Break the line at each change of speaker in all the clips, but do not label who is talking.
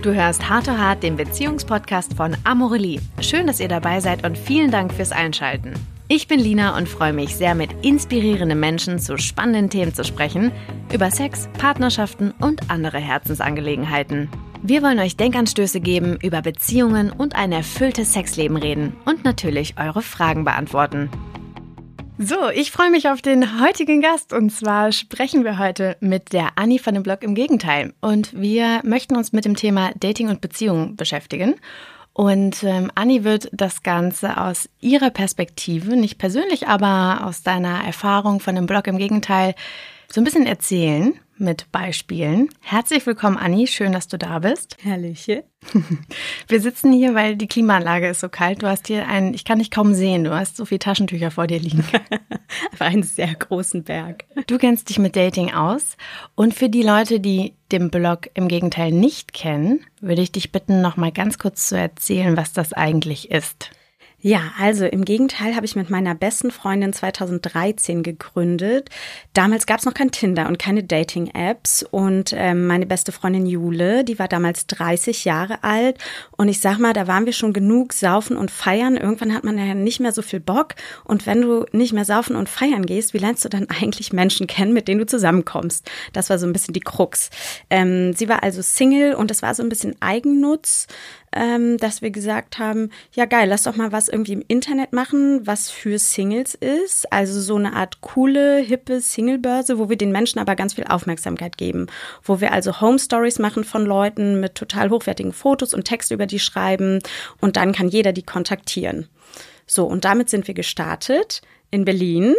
Du hörst Hart to Hart, den Beziehungspodcast von Amorelie. Schön, dass ihr dabei seid und vielen Dank fürs Einschalten. Ich bin Lina und freue mich sehr, mit inspirierenden Menschen zu spannenden Themen zu sprechen, über Sex, Partnerschaften und andere Herzensangelegenheiten. Wir wollen euch Denkanstöße geben, über Beziehungen und ein erfülltes Sexleben reden und natürlich eure Fragen beantworten. So, ich freue mich auf den heutigen Gast. Und zwar sprechen wir heute mit der Anni von dem Blog im Gegenteil. Und wir möchten uns mit dem Thema Dating und Beziehungen beschäftigen. Und ähm, Anni wird das Ganze aus ihrer Perspektive, nicht persönlich, aber aus deiner Erfahrung von dem Blog im Gegenteil, so ein bisschen erzählen mit Beispielen. Herzlich willkommen, Anni. Schön, dass du da bist.
Herrliche.
Wir sitzen hier, weil die Klimaanlage ist so kalt. Du hast hier einen, ich kann dich kaum sehen, du hast so viele Taschentücher vor dir liegen.
Auf einen sehr großen Berg.
Du kennst dich mit Dating aus. Und für die Leute, die den Blog im Gegenteil nicht kennen, würde ich dich bitten, noch mal ganz kurz zu erzählen, was das eigentlich ist.
Ja, also im Gegenteil habe ich mit meiner besten Freundin 2013 gegründet. Damals gab es noch kein Tinder und keine Dating-Apps. Und ähm, meine beste Freundin Jule, die war damals 30 Jahre alt. Und ich sag mal, da waren wir schon genug saufen und feiern. Irgendwann hat man ja nicht mehr so viel Bock. Und wenn du nicht mehr saufen und feiern gehst, wie lernst du dann eigentlich Menschen kennen, mit denen du zusammenkommst? Das war so ein bisschen die Krux. Ähm, sie war also Single und das war so ein bisschen Eigennutz ähm, dass wir gesagt haben, ja geil, lass doch mal was irgendwie im Internet machen, was für Singles ist. Also so eine Art coole, hippe Singlebörse, wo wir den Menschen aber ganz viel Aufmerksamkeit geben. Wo wir also Home Stories machen von Leuten mit total hochwertigen Fotos und Text über die schreiben und dann kann jeder die kontaktieren. So, und damit sind wir gestartet in Berlin.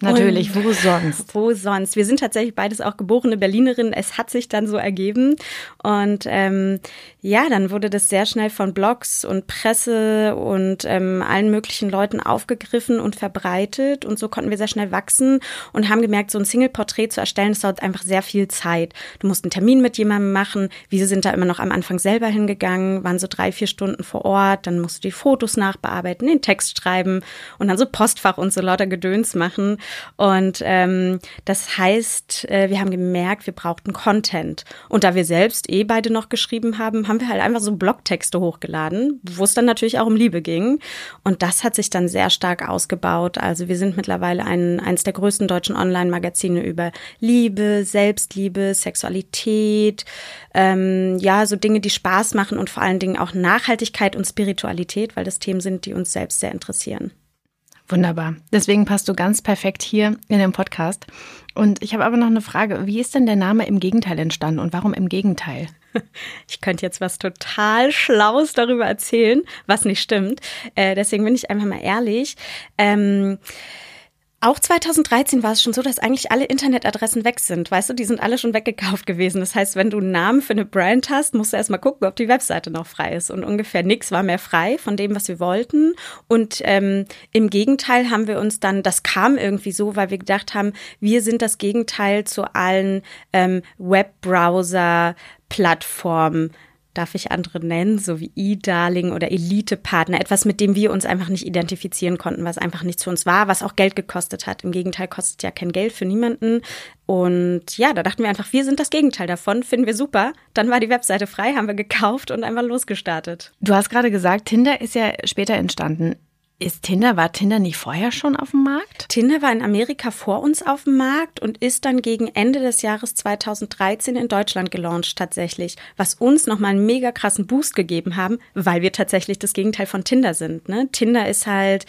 Natürlich, und wo sonst?
Wo sonst? Wir sind tatsächlich beides auch geborene Berlinerinnen. Es hat sich dann so ergeben. Und ähm, ja, dann wurde das sehr schnell von Blogs und Presse und ähm, allen möglichen Leuten aufgegriffen und verbreitet. Und so konnten wir sehr schnell wachsen und haben gemerkt, so ein Single-Porträt zu erstellen, das dauert einfach sehr viel Zeit. Du musst einen Termin mit jemandem machen. Wir sind da immer noch am Anfang selber hingegangen, waren so drei, vier Stunden vor Ort. Dann musst du die Fotos nachbearbeiten, den Text schreiben und dann so Postfach und so lauter Gedöns machen. Und ähm, das heißt, äh, wir haben gemerkt, wir brauchten Content. Und da wir selbst eh beide noch geschrieben haben, haben wir halt einfach so Blogtexte hochgeladen, wo es dann natürlich auch um Liebe ging. Und das hat sich dann sehr stark ausgebaut. Also wir sind mittlerweile ein, eines der größten deutschen Online-Magazine über Liebe, Selbstliebe, Sexualität, ähm, ja, so Dinge, die Spaß machen und vor allen Dingen auch Nachhaltigkeit und Spiritualität, weil das Themen sind, die uns selbst sehr interessieren.
Wunderbar. Deswegen passt du ganz perfekt hier in den Podcast. Und ich habe aber noch eine Frage. Wie ist denn der Name im Gegenteil entstanden und warum im Gegenteil?
Ich könnte jetzt was total Schlaues darüber erzählen, was nicht stimmt. Äh, deswegen bin ich einfach mal ehrlich. Ähm, auch 2013 war es schon so, dass eigentlich alle Internetadressen weg sind. Weißt du, die sind alle schon weggekauft gewesen. Das heißt, wenn du einen Namen für eine Brand hast, musst du erstmal gucken, ob die Webseite noch frei ist. Und ungefähr nichts war mehr frei von dem, was wir wollten. Und ähm, im Gegenteil haben wir uns dann, das kam irgendwie so, weil wir gedacht haben, wir sind das Gegenteil zu allen ähm, Webbrowser-Plattformen darf ich andere nennen, so wie E-Darling oder Elite-Partner, etwas, mit dem wir uns einfach nicht identifizieren konnten, was einfach nichts für uns war, was auch Geld gekostet hat. Im Gegenteil kostet ja kein Geld für niemanden. Und ja, da dachten wir einfach, wir sind das Gegenteil davon, finden wir super. Dann war die Webseite frei, haben wir gekauft und einfach losgestartet.
Du hast gerade gesagt, Tinder ist ja später entstanden. Ist Tinder, war Tinder nicht vorher schon auf dem Markt?
Tinder war in Amerika vor uns auf dem Markt und ist dann gegen Ende des Jahres 2013 in Deutschland gelauncht tatsächlich, was uns nochmal einen mega krassen Boost gegeben haben, weil wir tatsächlich das Gegenteil von Tinder sind. Ne? Tinder ist halt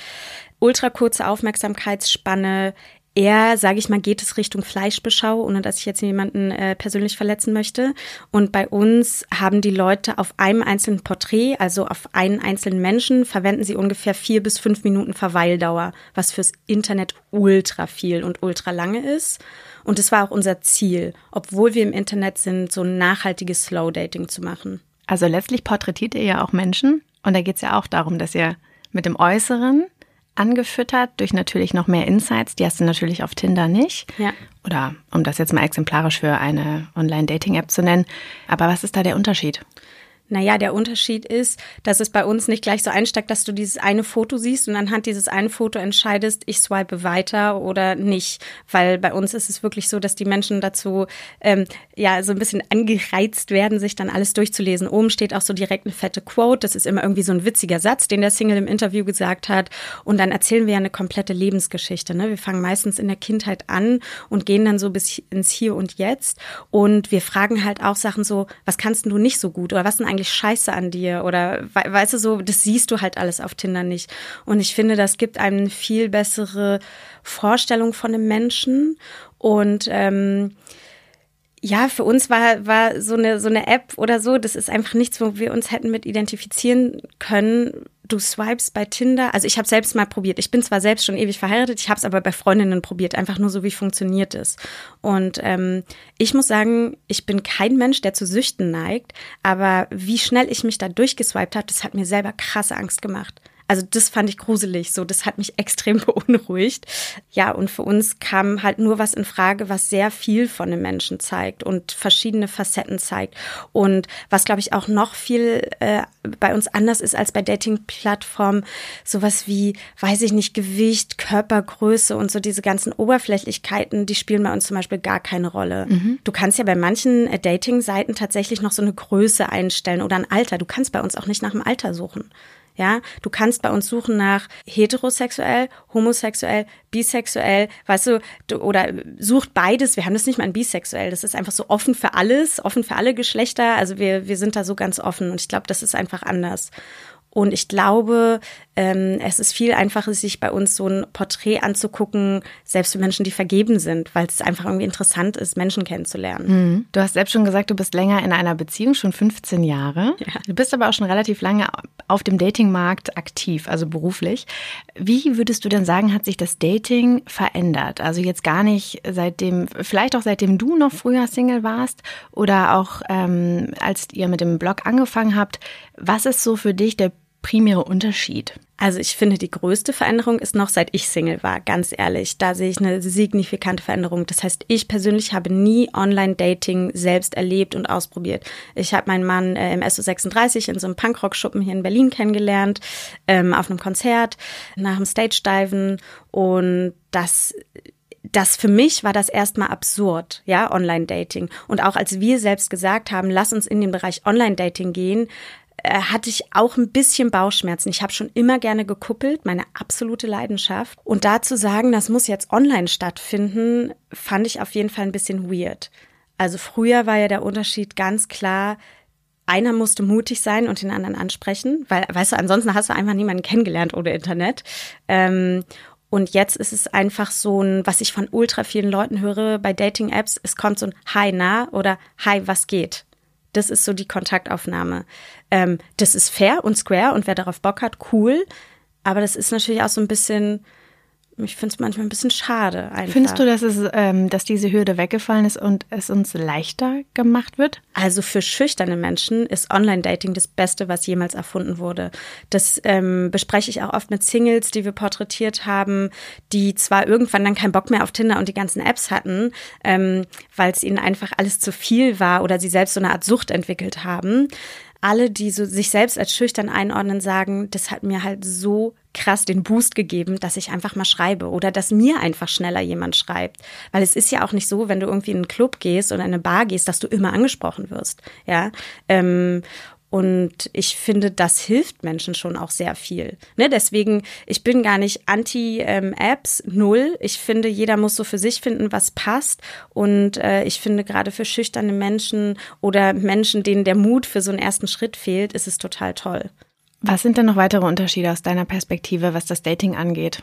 ultra kurze Aufmerksamkeitsspanne, eher, sage ich mal, geht es Richtung Fleischbeschau, ohne dass ich jetzt jemanden äh, persönlich verletzen möchte. Und bei uns haben die Leute auf einem einzelnen Porträt, also auf einen einzelnen Menschen, verwenden sie ungefähr vier bis fünf Minuten Verweildauer, was fürs Internet ultra viel und ultra lange ist. Und es war auch unser Ziel, obwohl wir im Internet sind, so ein nachhaltiges Slow Dating zu machen.
Also letztlich porträtiert ihr ja auch Menschen. Und da geht es ja auch darum, dass ihr mit dem Äußeren angefüttert durch natürlich noch mehr Insights. Die hast du natürlich auf Tinder nicht.
Ja.
Oder um das jetzt mal exemplarisch für eine Online-Dating-App zu nennen. Aber was ist da der Unterschied?
Naja, der Unterschied ist, dass es bei uns nicht gleich so einsteigt, dass du dieses eine Foto siehst und anhand dieses einen Foto entscheidest, ich swipe weiter oder nicht. Weil bei uns ist es wirklich so, dass die Menschen dazu ähm, ja so ein bisschen angereizt werden, sich dann alles durchzulesen. Oben steht auch so direkt eine fette Quote. Das ist immer irgendwie so ein witziger Satz, den der Single im Interview gesagt hat. Und dann erzählen wir ja eine komplette Lebensgeschichte. Ne? Wir fangen meistens in der Kindheit an und gehen dann so bis ins Hier und Jetzt. Und wir fragen halt auch Sachen so, was kannst du nicht so gut oder was sind eigentlich scheiße an dir oder weißt du so, das siehst du halt alles auf Tinder nicht. Und ich finde, das gibt einem eine viel bessere Vorstellung von einem Menschen und ähm, ja, für uns war, war so eine, so eine App oder so, das ist einfach nichts, wo wir uns hätten mit identifizieren können. Du swipes bei Tinder. Also ich habe selbst mal probiert. Ich bin zwar selbst schon ewig verheiratet, ich habe es aber bei Freundinnen probiert, einfach nur so, wie funktioniert es. Und ähm, ich muss sagen, ich bin kein Mensch, der zu Süchten neigt, aber wie schnell ich mich da durchgeswiped habe, das hat mir selber krasse Angst gemacht. Also das fand ich gruselig, so das hat mich extrem beunruhigt. Ja, und für uns kam halt nur was in Frage, was sehr viel von dem Menschen zeigt und verschiedene Facetten zeigt und was glaube ich auch noch viel äh, bei uns anders ist als bei Dating-Plattformen, sowas wie, weiß ich nicht, Gewicht, Körpergröße und so diese ganzen Oberflächlichkeiten, die spielen bei uns zum Beispiel gar keine Rolle. Mhm. Du kannst ja bei manchen äh, Dating-Seiten tatsächlich noch so eine Größe einstellen oder ein Alter. Du kannst bei uns auch nicht nach dem Alter suchen. Ja, du kannst bei uns suchen nach heterosexuell, homosexuell, bisexuell, weißt du, du, oder sucht beides. Wir haben das nicht mal in bisexuell. Das ist einfach so offen für alles, offen für alle Geschlechter. Also wir, wir sind da so ganz offen und ich glaube, das ist einfach anders. Und ich glaube, ähm, es ist viel einfacher, sich bei uns so ein Porträt anzugucken, selbst für Menschen, die vergeben sind, weil es einfach irgendwie interessant ist, Menschen kennenzulernen.
Mhm. Du hast selbst schon gesagt, du bist länger in einer Beziehung, schon 15 Jahre. Ja. Du bist aber auch schon relativ lange auf dem Datingmarkt aktiv, also beruflich. Wie würdest du denn sagen, hat sich das Dating verändert? Also jetzt gar nicht seitdem, vielleicht auch seitdem du noch früher Single warst oder auch ähm, als ihr mit dem Blog angefangen habt. Was ist so für dich der primäre Unterschied?
Also ich finde, die größte Veränderung ist noch, seit ich Single war, ganz ehrlich. Da sehe ich eine signifikante Veränderung. Das heißt, ich persönlich habe nie Online-Dating selbst erlebt und ausprobiert. Ich habe meinen Mann äh, im SO36 in so einem Punkrock-Schuppen hier in Berlin kennengelernt, ähm, auf einem Konzert, nach dem Stage-Diven und das das für mich war das erstmal absurd, ja, Online-Dating. Und auch als wir selbst gesagt haben, lass uns in den Bereich Online-Dating gehen, äh, hatte ich auch ein bisschen Bauchschmerzen. Ich habe schon immer gerne gekuppelt, meine absolute Leidenschaft. Und da zu sagen, das muss jetzt online stattfinden, fand ich auf jeden Fall ein bisschen weird. Also früher war ja der Unterschied ganz klar, einer musste mutig sein und den anderen ansprechen, weil, weißt du, ansonsten hast du einfach niemanden kennengelernt ohne Internet. Ähm, und jetzt ist es einfach so ein, was ich von ultra vielen Leuten höre bei Dating-Apps, es kommt so ein Hi, na oder Hi, was geht? Das ist so die Kontaktaufnahme. Ähm, das ist fair und square und wer darauf Bock hat, cool. Aber das ist natürlich auch so ein bisschen ich finde es manchmal ein bisschen schade. Einfach.
Findest du, dass, es, ähm, dass diese Hürde weggefallen ist und es uns leichter gemacht wird?
Also für schüchterne Menschen ist Online-Dating das Beste, was jemals erfunden wurde. Das ähm, bespreche ich auch oft mit Singles, die wir porträtiert haben, die zwar irgendwann dann keinen Bock mehr auf Tinder und die ganzen Apps hatten, ähm, weil es ihnen einfach alles zu viel war oder sie selbst so eine Art Sucht entwickelt haben alle, die so sich selbst als schüchtern einordnen, sagen, das hat mir halt so krass den Boost gegeben, dass ich einfach mal schreibe oder dass mir einfach schneller jemand schreibt. Weil es ist ja auch nicht so, wenn du irgendwie in einen Club gehst oder in eine Bar gehst, dass du immer angesprochen wirst. Ja. Ähm, und ich finde, das hilft Menschen schon auch sehr viel. Ne, deswegen, ich bin gar nicht anti-Apps, ähm, null. Ich finde, jeder muss so für sich finden, was passt. Und äh, ich finde, gerade für schüchterne Menschen oder Menschen, denen der Mut für so einen ersten Schritt fehlt, ist es total toll.
Was sind denn noch weitere Unterschiede aus deiner Perspektive, was das Dating angeht?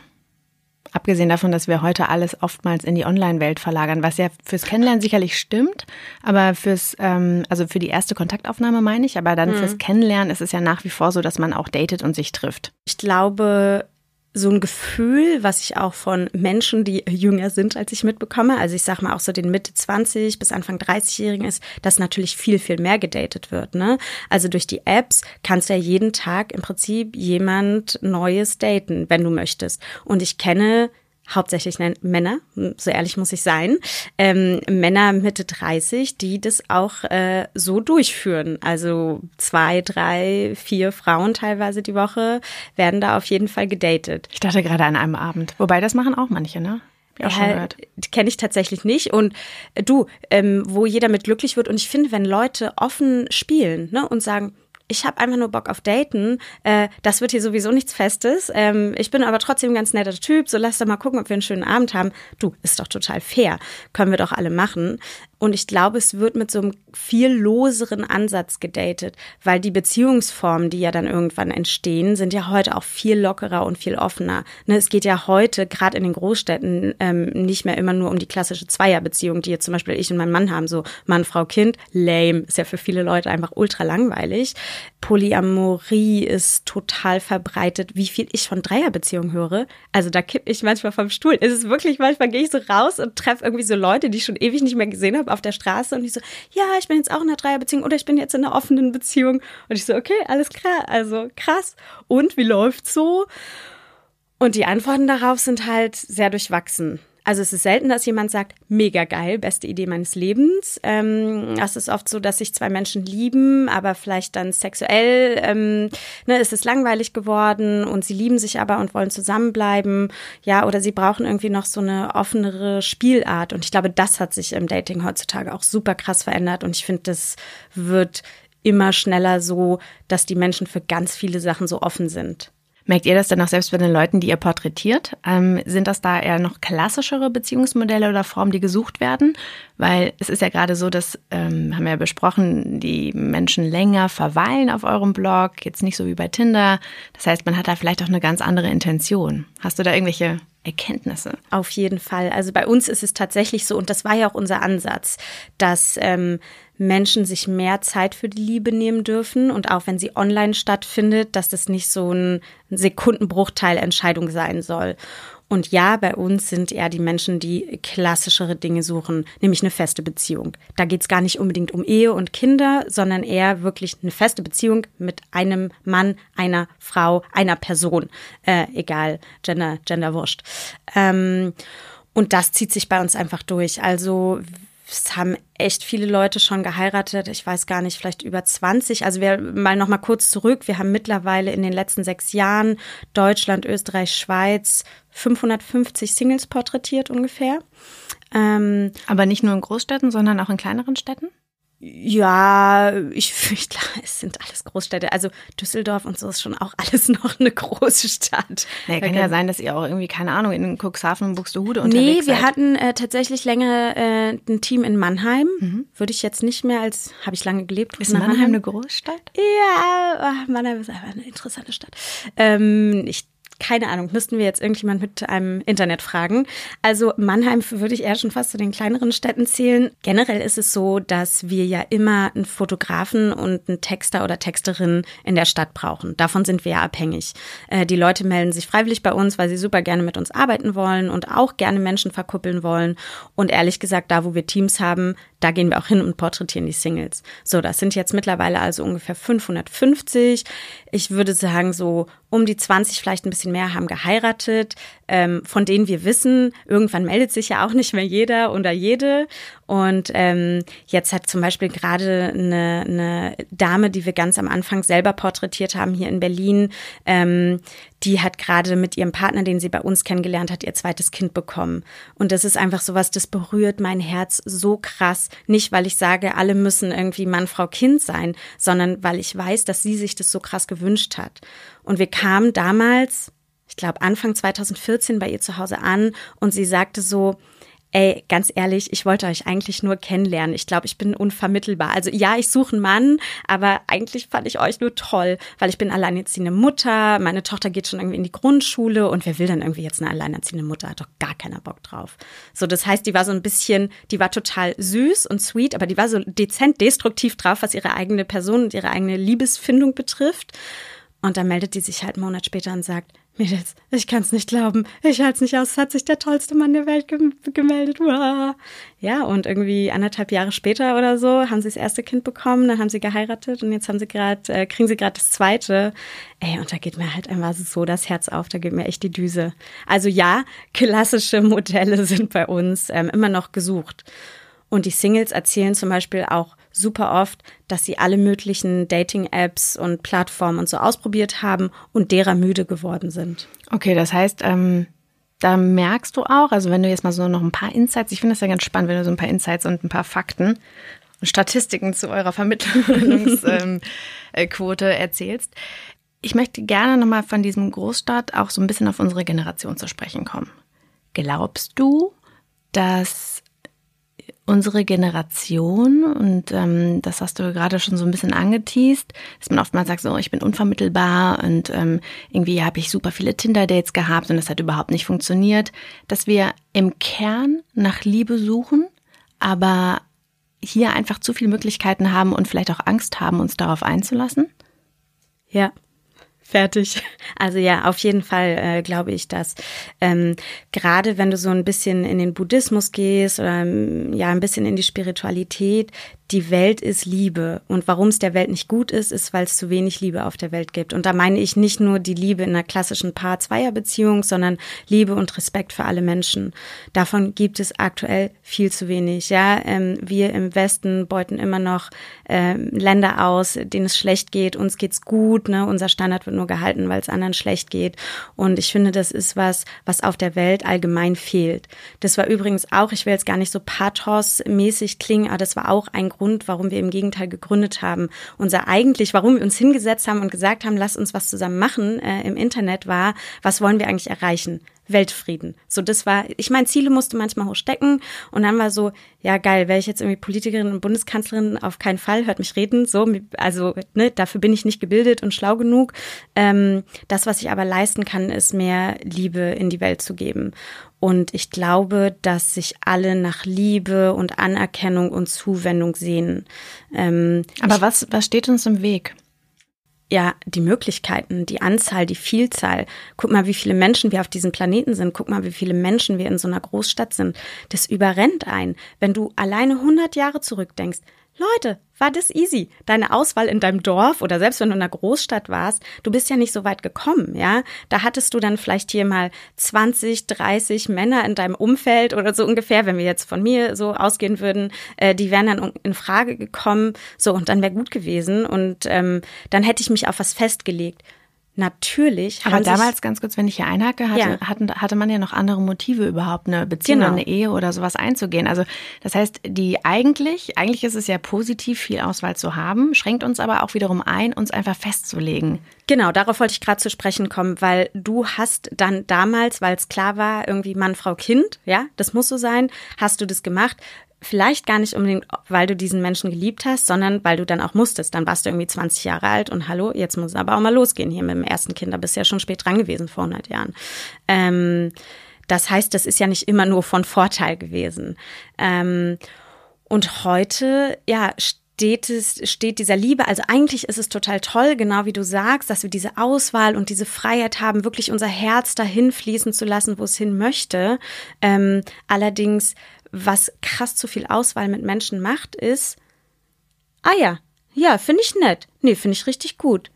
Abgesehen davon, dass wir heute alles oftmals in die Online-Welt verlagern, was ja fürs Kennenlernen sicherlich stimmt, aber fürs, ähm, also für die erste Kontaktaufnahme meine ich, aber dann mhm. fürs Kennenlernen ist es ja nach wie vor so, dass man auch datet und sich trifft.
Ich glaube, so ein Gefühl, was ich auch von Menschen, die jünger sind, als ich mitbekomme, also ich sag mal auch so den Mitte 20 bis Anfang 30-Jährigen ist, dass natürlich viel, viel mehr gedatet wird. Ne? Also durch die Apps kannst du ja jeden Tag im Prinzip jemand Neues daten, wenn du möchtest. Und ich kenne hauptsächlich Männer, so ehrlich muss ich sein, ähm, Männer Mitte 30, die das auch äh, so durchführen. Also zwei, drei, vier Frauen teilweise die Woche werden da auf jeden Fall gedatet.
Ich dachte gerade an einem Abend. Wobei das machen auch manche, ne?
Ja, äh, Kenne ich tatsächlich nicht. Und äh, du, ähm, wo jeder mit glücklich wird. Und ich finde, wenn Leute offen spielen ne, und sagen, ich habe einfach nur Bock auf Daten. Äh, das wird hier sowieso nichts Festes. Ähm, ich bin aber trotzdem ein ganz netter Typ. So lass doch mal gucken, ob wir einen schönen Abend haben. Du, ist doch total fair. Können wir doch alle machen. Und ich glaube, es wird mit so einem viel loseren Ansatz gedatet, weil die Beziehungsformen, die ja dann irgendwann entstehen, sind ja heute auch viel lockerer und viel offener. Ne, es geht ja heute, gerade in den Großstädten, ähm, nicht mehr immer nur um die klassische Zweierbeziehung, die jetzt zum Beispiel ich und mein Mann haben, so Mann, Frau, Kind, lame, ist ja für viele Leute einfach ultra langweilig. Polyamorie ist total verbreitet. Wie viel ich von Dreierbeziehungen höre, also da kipp ich manchmal vom Stuhl. Es ist wirklich, manchmal gehe ich so raus und treffe irgendwie so Leute, die ich schon ewig nicht mehr gesehen habe auf der Straße und die so, ja, ich bin jetzt auch in einer Dreierbeziehung oder ich bin jetzt in einer offenen Beziehung. Und ich so, okay, alles klar, also krass. Und wie läuft's so? Und die Antworten darauf sind halt sehr durchwachsen. Also es ist selten, dass jemand sagt, mega geil, beste Idee meines Lebens. Ähm, es ist oft so, dass sich zwei Menschen lieben, aber vielleicht dann sexuell ähm, ne, ist es langweilig geworden und sie lieben sich aber und wollen zusammenbleiben. Ja, oder sie brauchen irgendwie noch so eine offenere Spielart. Und ich glaube, das hat sich im Dating heutzutage auch super krass verändert. Und ich finde, das wird immer schneller so, dass die Menschen für ganz viele Sachen so offen sind.
Merkt ihr das denn auch selbst bei den Leuten, die ihr porträtiert? Ähm, sind das da eher noch klassischere Beziehungsmodelle oder Formen, die gesucht werden? Weil es ist ja gerade so, dass, ähm, haben wir ja besprochen, die Menschen länger verweilen auf eurem Blog, jetzt nicht so wie bei Tinder. Das heißt, man hat da vielleicht auch eine ganz andere Intention. Hast du da irgendwelche Erkenntnisse.
Auf jeden Fall. Also bei uns ist es tatsächlich so, und das war ja auch unser Ansatz, dass ähm, Menschen sich mehr Zeit für die Liebe nehmen dürfen und auch wenn sie online stattfindet, dass das nicht so ein Sekundenbruchteil Entscheidung sein soll. Und ja, bei uns sind eher die Menschen, die klassischere Dinge suchen, nämlich eine feste Beziehung. Da geht es gar nicht unbedingt um Ehe und Kinder, sondern eher wirklich eine feste Beziehung mit einem Mann, einer Frau, einer Person. Äh, egal, Gender, Gender wurscht. Ähm, und das zieht sich bei uns einfach durch. Also es haben echt viele Leute schon geheiratet. Ich weiß gar nicht, vielleicht über 20. Also wir mal noch mal kurz zurück. Wir haben mittlerweile in den letzten sechs Jahren Deutschland, Österreich, Schweiz 550 Singles porträtiert ungefähr.
Ähm, Aber nicht nur in Großstädten, sondern auch in kleineren Städten?
Ja, ich, klar, es sind alles Großstädte. Also Düsseldorf und so ist schon auch alles noch eine große Stadt.
Naja, kann ja sein, dass ihr auch irgendwie, keine Ahnung, in Cuxhaven, Buxtehude unterwegs
Nee, wir seid. hatten äh, tatsächlich länger äh, ein Team in Mannheim. Mhm. Würde ich jetzt nicht mehr als, habe ich lange gelebt.
Ist Mannheim, Mannheim eine Großstadt?
Ja, Mannheim ist einfach eine interessante Stadt. Ähm, ich keine Ahnung, müssten wir jetzt irgendjemand mit einem Internet fragen. Also Mannheim würde ich eher schon fast zu den kleineren Städten zählen. Generell ist es so, dass wir ja immer einen Fotografen und einen Texter oder Texterin in der Stadt brauchen. Davon sind wir ja abhängig. Äh, die Leute melden sich freiwillig bei uns, weil sie super gerne mit uns arbeiten wollen und auch gerne Menschen verkuppeln wollen. Und ehrlich gesagt, da wo wir Teams haben, da gehen wir auch hin und porträtieren die Singles. So, das sind jetzt mittlerweile also ungefähr 550. Ich würde sagen, so um die 20, vielleicht ein bisschen mehr, haben geheiratet, ähm, von denen wir wissen, irgendwann meldet sich ja auch nicht mehr jeder oder jede. Und ähm, jetzt hat zum Beispiel gerade eine, eine Dame, die wir ganz am Anfang selber porträtiert haben hier in Berlin, ähm, die hat gerade mit ihrem Partner, den sie bei uns kennengelernt hat, ihr zweites Kind bekommen. Und das ist einfach sowas, das berührt mein Herz so krass. Nicht, weil ich sage, alle müssen irgendwie Mann, Frau, Kind sein, sondern weil ich weiß, dass sie sich das so krass gewünscht hat. Und wir kamen damals, ich glaube Anfang 2014 bei ihr zu Hause an und sie sagte so, ey, ganz ehrlich, ich wollte euch eigentlich nur kennenlernen. Ich glaube, ich bin unvermittelbar. Also ja, ich suche einen Mann, aber eigentlich fand ich euch nur toll, weil ich bin alleinerziehende Mutter, meine Tochter geht schon irgendwie in die Grundschule und wer will dann irgendwie jetzt eine alleinerziehende Mutter? Hat doch gar keiner Bock drauf. So, das heißt, die war so ein bisschen, die war total süß und sweet, aber die war so dezent destruktiv drauf, was ihre eigene Person und ihre eigene Liebesfindung betrifft. Und dann meldet die sich halt einen Monat später und sagt, Mädels, ich kann's nicht glauben. Ich halte nicht aus. Es hat sich der tollste Mann der Welt gem gemeldet. Uah. Ja, und irgendwie anderthalb Jahre später oder so haben sie das erste Kind bekommen, dann haben sie geheiratet und jetzt haben sie gerade, äh, kriegen sie gerade das zweite. Ey, und da geht mir halt einfach so das Herz auf, da geht mir echt die Düse. Also ja, klassische Modelle sind bei uns ähm, immer noch gesucht. Und die Singles erzählen zum Beispiel auch super oft, dass sie alle möglichen Dating-Apps und Plattformen und so ausprobiert haben und derer müde geworden sind.
Okay, das heißt, ähm, da merkst du auch, also wenn du jetzt mal so noch ein paar Insights, ich finde das ja ganz spannend, wenn du so ein paar Insights und ein paar Fakten und Statistiken zu eurer Vermittlungsquote ähm, erzählst. Ich möchte gerne nochmal von diesem Großstadt auch so ein bisschen auf unsere Generation zu sprechen kommen. Glaubst du, dass unsere Generation, und ähm, das hast du gerade schon so ein bisschen angeteased, dass man oftmals sagt, so, ich bin unvermittelbar und ähm, irgendwie habe ich super viele Tinder-Dates gehabt und das hat überhaupt nicht funktioniert, dass wir im Kern nach Liebe suchen, aber hier einfach zu viele Möglichkeiten haben und vielleicht auch Angst haben, uns darauf einzulassen?
Ja, fertig. Also ja, auf jeden Fall äh, glaube ich das. Ähm, Gerade wenn du so ein bisschen in den Buddhismus gehst oder ähm, ja ein bisschen in die Spiritualität, die Welt ist Liebe. Und warum es der Welt nicht gut ist, ist, weil es zu wenig Liebe auf der Welt gibt. Und da meine ich nicht nur die Liebe in einer klassischen Paar-Zweier-Beziehung, sondern Liebe und Respekt für alle Menschen. Davon gibt es aktuell viel zu wenig. Ja, ähm, wir im Westen beuten immer noch ähm, Länder aus, denen es schlecht geht. Uns geht's gut. Ne? Unser Standard wird nur gehalten, weil es anderen schlecht geht. Und ich finde, das ist was, was auf der Welt allgemein fehlt. Das war übrigens auch, ich will jetzt gar nicht so pathos-mäßig klingen, aber das war auch ein Grund, warum wir im Gegenteil gegründet haben. Unser eigentlich, warum wir uns hingesetzt haben und gesagt haben, lass uns was zusammen machen äh, im Internet war, was wollen wir eigentlich erreichen? Weltfrieden. So, das war, ich meine, Ziele musste manchmal hochstecken und dann war so, ja geil, wäre ich jetzt irgendwie Politikerin und Bundeskanzlerin, auf keinen Fall, hört mich reden, so, also, ne, dafür bin ich nicht gebildet und schlau genug. Ähm, das, was ich aber leisten kann, ist mehr Liebe in die Welt zu geben. Und ich glaube, dass sich alle nach Liebe und Anerkennung und Zuwendung sehen. Ähm,
aber was, was steht uns im Weg?
ja, die Möglichkeiten, die Anzahl, die Vielzahl. Guck mal, wie viele Menschen wir auf diesem Planeten sind. Guck mal, wie viele Menschen wir in so einer Großstadt sind. Das überrennt ein. Wenn du alleine 100 Jahre zurückdenkst, Leute, war das easy. Deine Auswahl in deinem Dorf oder selbst wenn du in einer Großstadt warst, du bist ja nicht so weit gekommen, ja. Da hattest du dann vielleicht hier mal 20, 30 Männer in deinem Umfeld oder so ungefähr, wenn wir jetzt von mir so ausgehen würden, äh, die wären dann in Frage gekommen, so und dann wäre gut gewesen und ähm, dann hätte ich mich auf was festgelegt. Natürlich.
Aber damals, ganz kurz, wenn ich hier einhacke, hatte, ja. hatten, hatte man ja noch andere Motive überhaupt, eine Beziehung, genau. eine Ehe oder sowas einzugehen. Also das heißt, die eigentlich, eigentlich ist es ja positiv, viel Auswahl zu haben, schränkt uns aber auch wiederum ein, uns einfach festzulegen.
Genau, darauf wollte ich gerade zu sprechen kommen, weil du hast dann damals, weil es klar war, irgendwie Mann, Frau, Kind, ja, das muss so sein, hast du das gemacht vielleicht gar nicht unbedingt, weil du diesen Menschen geliebt hast, sondern weil du dann auch musstest. Dann warst du irgendwie 20 Jahre alt und hallo, jetzt muss es aber auch mal losgehen hier mit dem ersten Kind. Da bist du ja schon spät dran gewesen vor 100 Jahren. Ähm, das heißt, das ist ja nicht immer nur von Vorteil gewesen. Ähm, und heute, ja, steht es, steht dieser Liebe. Also eigentlich ist es total toll, genau wie du sagst, dass wir diese Auswahl und diese Freiheit haben, wirklich unser Herz dahin fließen zu lassen, wo es hin möchte. Ähm, allerdings was krass zu viel Auswahl mit Menschen macht, ist, ah ja, ja, finde ich nett. Nee, finde ich richtig gut.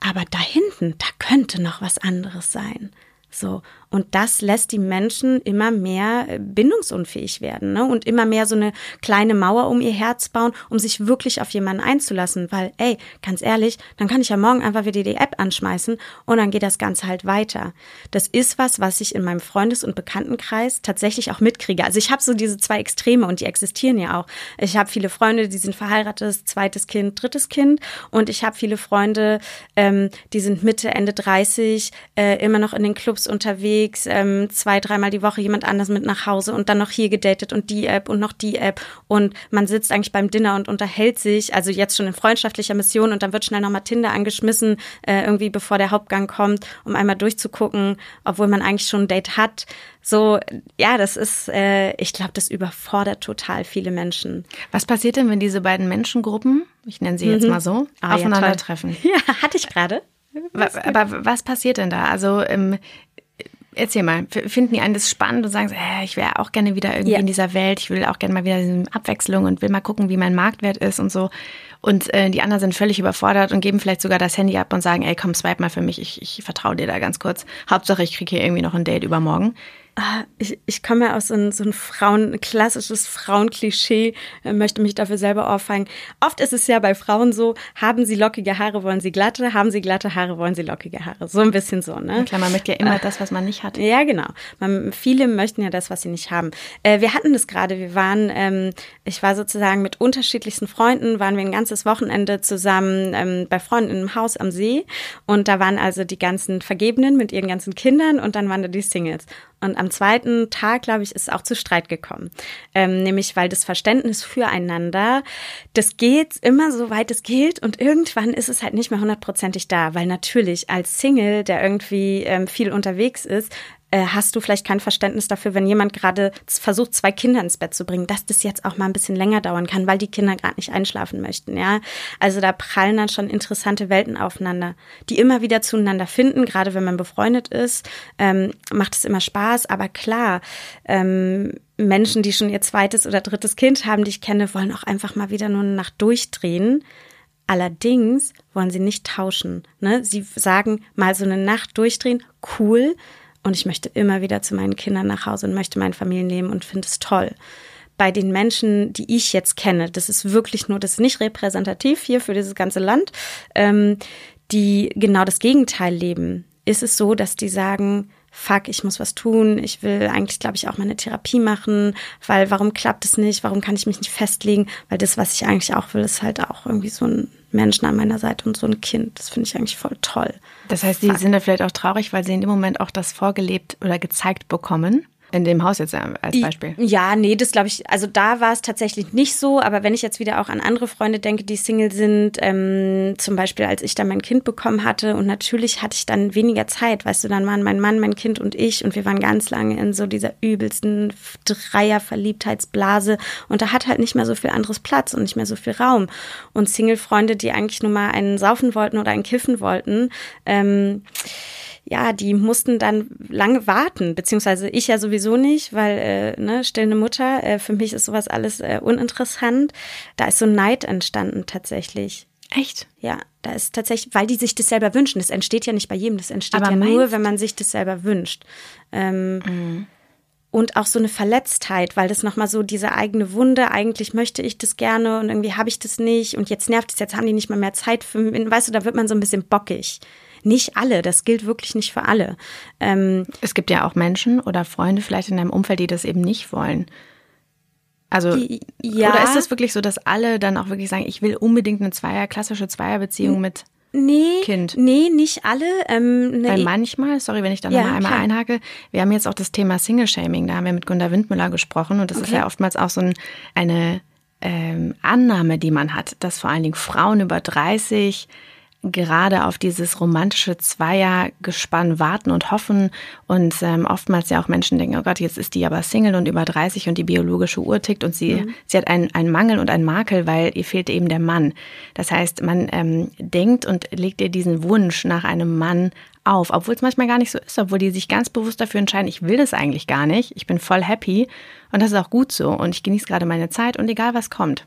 Aber da hinten, da könnte noch was anderes sein. So. Und das lässt die Menschen immer mehr äh, bindungsunfähig werden ne? und immer mehr so eine kleine Mauer um ihr Herz bauen, um sich wirklich auf jemanden einzulassen. Weil, ey, ganz ehrlich, dann kann ich ja morgen einfach wieder die App anschmeißen und dann geht das Ganze halt weiter. Das ist was, was ich in meinem Freundes- und Bekanntenkreis tatsächlich auch mitkriege. Also ich habe so diese zwei Extreme und die existieren ja auch. Ich habe viele Freunde, die sind verheiratet, zweites Kind, drittes Kind und ich habe viele Freunde, ähm, die sind Mitte, Ende 30, äh, immer noch in den Clubs unterwegs unterwegs, ähm, zwei, dreimal die Woche jemand anders mit nach Hause und dann noch hier gedatet und die App und noch die App und man sitzt eigentlich beim Dinner und unterhält sich, also jetzt schon in freundschaftlicher Mission und dann wird schnell nochmal Tinder angeschmissen, äh, irgendwie bevor der Hauptgang kommt, um einmal durchzugucken, obwohl man eigentlich schon ein Date hat. So, ja, das ist, äh, ich glaube, das überfordert total viele Menschen.
Was passiert denn, wenn diese beiden Menschengruppen, ich nenne sie jetzt mhm. mal so, ah, aufeinandertreffen?
Ja, ja, hatte ich gerade.
Aber was passiert denn da? Also ähm, Erzähl mal, finden die einen das spannend und sagen, so, äh, ich wäre auch gerne wieder irgendwie ja. in dieser Welt, ich will auch gerne mal wieder diese Abwechslung und will mal gucken, wie mein Marktwert ist und so. Und äh, die anderen sind völlig überfordert und geben vielleicht sogar das Handy ab und sagen, ey, komm, swipe mal für mich, ich, ich vertraue dir da ganz kurz. Hauptsache, ich kriege hier irgendwie noch ein Date übermorgen.
Ah, ich, ich komme ja aus so ein, so ein Frauen, klassisches Frauenklischee, äh, möchte mich dafür selber auffangen. Oft ist es ja bei Frauen so, haben sie lockige Haare, wollen sie glatte, haben sie glatte Haare, wollen sie lockige Haare. So ein bisschen so, ne?
klar, man möchte ja immer äh, das, was man nicht hat.
Ja, genau. Man, viele möchten ja das, was sie nicht haben. Äh, wir hatten das gerade, wir waren, ähm, ich war sozusagen mit unterschiedlichsten Freunden, waren wir ein ganzes Wochenende zusammen ähm, bei Freunden im Haus am See und da waren also die ganzen Vergebenen mit ihren ganzen Kindern und dann waren da die Singles. Und am zweiten Tag, glaube ich, ist es auch zu Streit gekommen. Ähm, nämlich, weil das Verständnis füreinander, das geht immer so weit es geht und irgendwann ist es halt nicht mehr hundertprozentig da, weil natürlich als Single, der irgendwie ähm, viel unterwegs ist, äh, hast du vielleicht kein Verständnis dafür, wenn jemand gerade versucht, zwei Kinder ins Bett zu bringen, dass das jetzt auch mal ein bisschen länger dauern kann, weil die Kinder gerade nicht einschlafen möchten, ja. Also da prallen dann schon interessante Welten aufeinander, die immer wieder zueinander finden, gerade wenn man befreundet ist, ähm, macht es immer Spaß, aber klar, ähm, Menschen, die schon ihr zweites oder drittes Kind haben, die ich kenne, wollen auch einfach mal wieder nur eine Nacht durchdrehen. Allerdings wollen sie nicht tauschen. Ne? Sie sagen mal so eine Nacht durchdrehen, cool, und ich möchte immer wieder zu meinen Kindern nach Hause und möchte mein Familienleben und finde es toll. Bei den Menschen, die ich jetzt kenne, das ist wirklich nur, das ist nicht repräsentativ hier für dieses ganze Land, ähm, die genau das Gegenteil leben, ist es so, dass die sagen, fuck, ich muss was tun, ich will eigentlich, glaube ich, auch meine Therapie machen, weil warum klappt es nicht, warum kann ich mich nicht festlegen, weil das, was ich eigentlich auch will, ist halt auch irgendwie so ein Menschen an meiner Seite und so ein Kind. Das finde ich eigentlich voll toll.
Das heißt, sie sind da vielleicht auch traurig, weil sie in dem Moment auch das vorgelebt oder gezeigt bekommen. In dem Haus jetzt als Beispiel.
Ja, nee, das glaube ich, also da war es tatsächlich nicht so, aber wenn ich jetzt wieder auch an andere Freunde denke, die Single sind, ähm, zum Beispiel als ich dann mein Kind bekommen hatte und natürlich hatte ich dann weniger Zeit, weißt du, dann waren mein Mann, mein Kind und ich und wir waren ganz lange in so dieser übelsten Dreier-Verliebtheitsblase und da hat halt nicht mehr so viel anderes Platz und nicht mehr so viel Raum. Und Single-Freunde, die eigentlich nur mal einen saufen wollten oder einen kiffen wollten, ähm, ja, die mussten dann lange warten, beziehungsweise ich ja sowieso nicht, weil äh, ne, stillende Mutter, äh, für mich ist sowas alles äh, uninteressant. Da ist so Neid entstanden tatsächlich.
Echt?
Ja, da ist tatsächlich, weil die sich das selber wünschen. Das entsteht ja nicht bei jedem, das entsteht Aber ja nur, wenn man sich das selber wünscht. Ähm, mhm. Und auch so eine Verletztheit, weil das nochmal so diese eigene Wunde, eigentlich möchte ich das gerne und irgendwie habe ich das nicht und jetzt nervt es, jetzt haben die nicht mal mehr Zeit für mich. Weißt du, da wird man so ein bisschen bockig. Nicht alle, das gilt wirklich nicht für alle.
Ähm, es gibt ja auch Menschen oder Freunde vielleicht in deinem Umfeld, die das eben nicht wollen. Also, ja. oder ist das wirklich so, dass alle dann auch wirklich sagen, ich will unbedingt eine Zweier, klassische Zweierbeziehung mit
Nee,
kind.
nee, nicht alle. Ähm,
ne, Weil manchmal, sorry, wenn ich da ja, nochmal einmal klar. einhake, wir haben jetzt auch das Thema Single-Shaming, da haben wir mit Gunda Windmüller gesprochen und das okay. ist ja oftmals auch so ein, eine ähm, Annahme, die man hat, dass vor allen Dingen Frauen über 30 gerade auf dieses romantische Zweiergespann warten und hoffen und ähm, oftmals ja auch Menschen denken, oh Gott, jetzt ist die aber Single und über 30 und die biologische Uhr tickt und sie, mhm. sie hat einen, einen Mangel und einen Makel, weil ihr fehlt eben der Mann. Das heißt, man ähm, denkt und legt ihr diesen Wunsch nach einem Mann auf, obwohl es manchmal gar nicht so ist, obwohl die sich ganz bewusst dafür entscheiden, ich will das eigentlich gar nicht, ich bin voll happy und das ist auch gut so und ich genieße gerade meine Zeit und egal was kommt.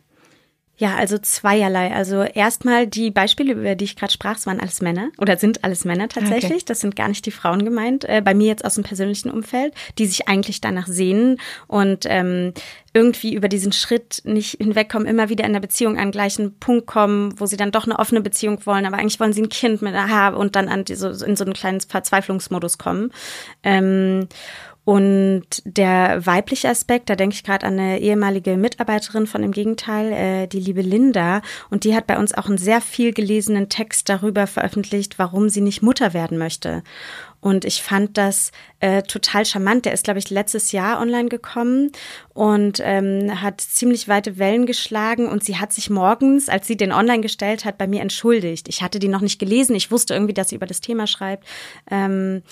Ja, also zweierlei. Also erstmal die Beispiele, über die ich gerade sprach, waren alles Männer oder sind alles Männer tatsächlich. Okay. Das sind gar nicht die Frauen gemeint. Äh, bei mir jetzt aus dem persönlichen Umfeld, die sich eigentlich danach sehnen und ähm, irgendwie über diesen Schritt nicht hinwegkommen, immer wieder in der Beziehung an den gleichen Punkt kommen, wo sie dann doch eine offene Beziehung wollen, aber eigentlich wollen sie ein Kind mit aha und dann an die, so, in so einen kleinen Verzweiflungsmodus kommen. Ähm, und der weibliche Aspekt, da denke ich gerade an eine ehemalige Mitarbeiterin von dem Gegenteil, äh, die liebe Linda. Und die hat bei uns auch einen sehr viel gelesenen Text darüber veröffentlicht, warum sie nicht Mutter werden möchte. Und ich fand das äh, total charmant. Der ist, glaube ich, letztes Jahr online gekommen und ähm, hat ziemlich weite Wellen geschlagen. Und sie hat sich morgens, als sie den online gestellt hat, bei mir entschuldigt. Ich hatte die noch nicht gelesen. Ich wusste irgendwie, dass sie über das Thema schreibt. Ähm,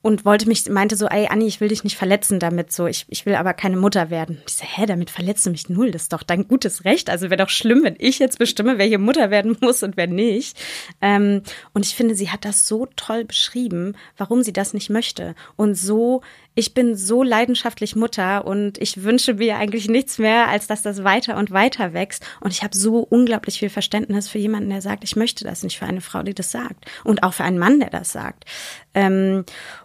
und wollte mich, meinte so, ey Anni, ich will dich nicht verletzen damit, so, ich, ich will aber keine Mutter werden. Ich so, hä, damit verletzt du mich null, das ist doch dein gutes Recht. Also wäre doch schlimm, wenn ich jetzt bestimme, wer hier Mutter werden muss und wer nicht. Ähm, und ich finde, sie hat das so toll beschrieben, warum sie das nicht möchte. Und so, ich bin so leidenschaftlich Mutter und ich wünsche mir eigentlich nichts mehr, als dass das weiter und weiter wächst. Und ich habe so unglaublich viel Verständnis für jemanden, der sagt, ich möchte das nicht, für eine Frau, die das sagt. Und auch für einen Mann, der das sagt. Ähm,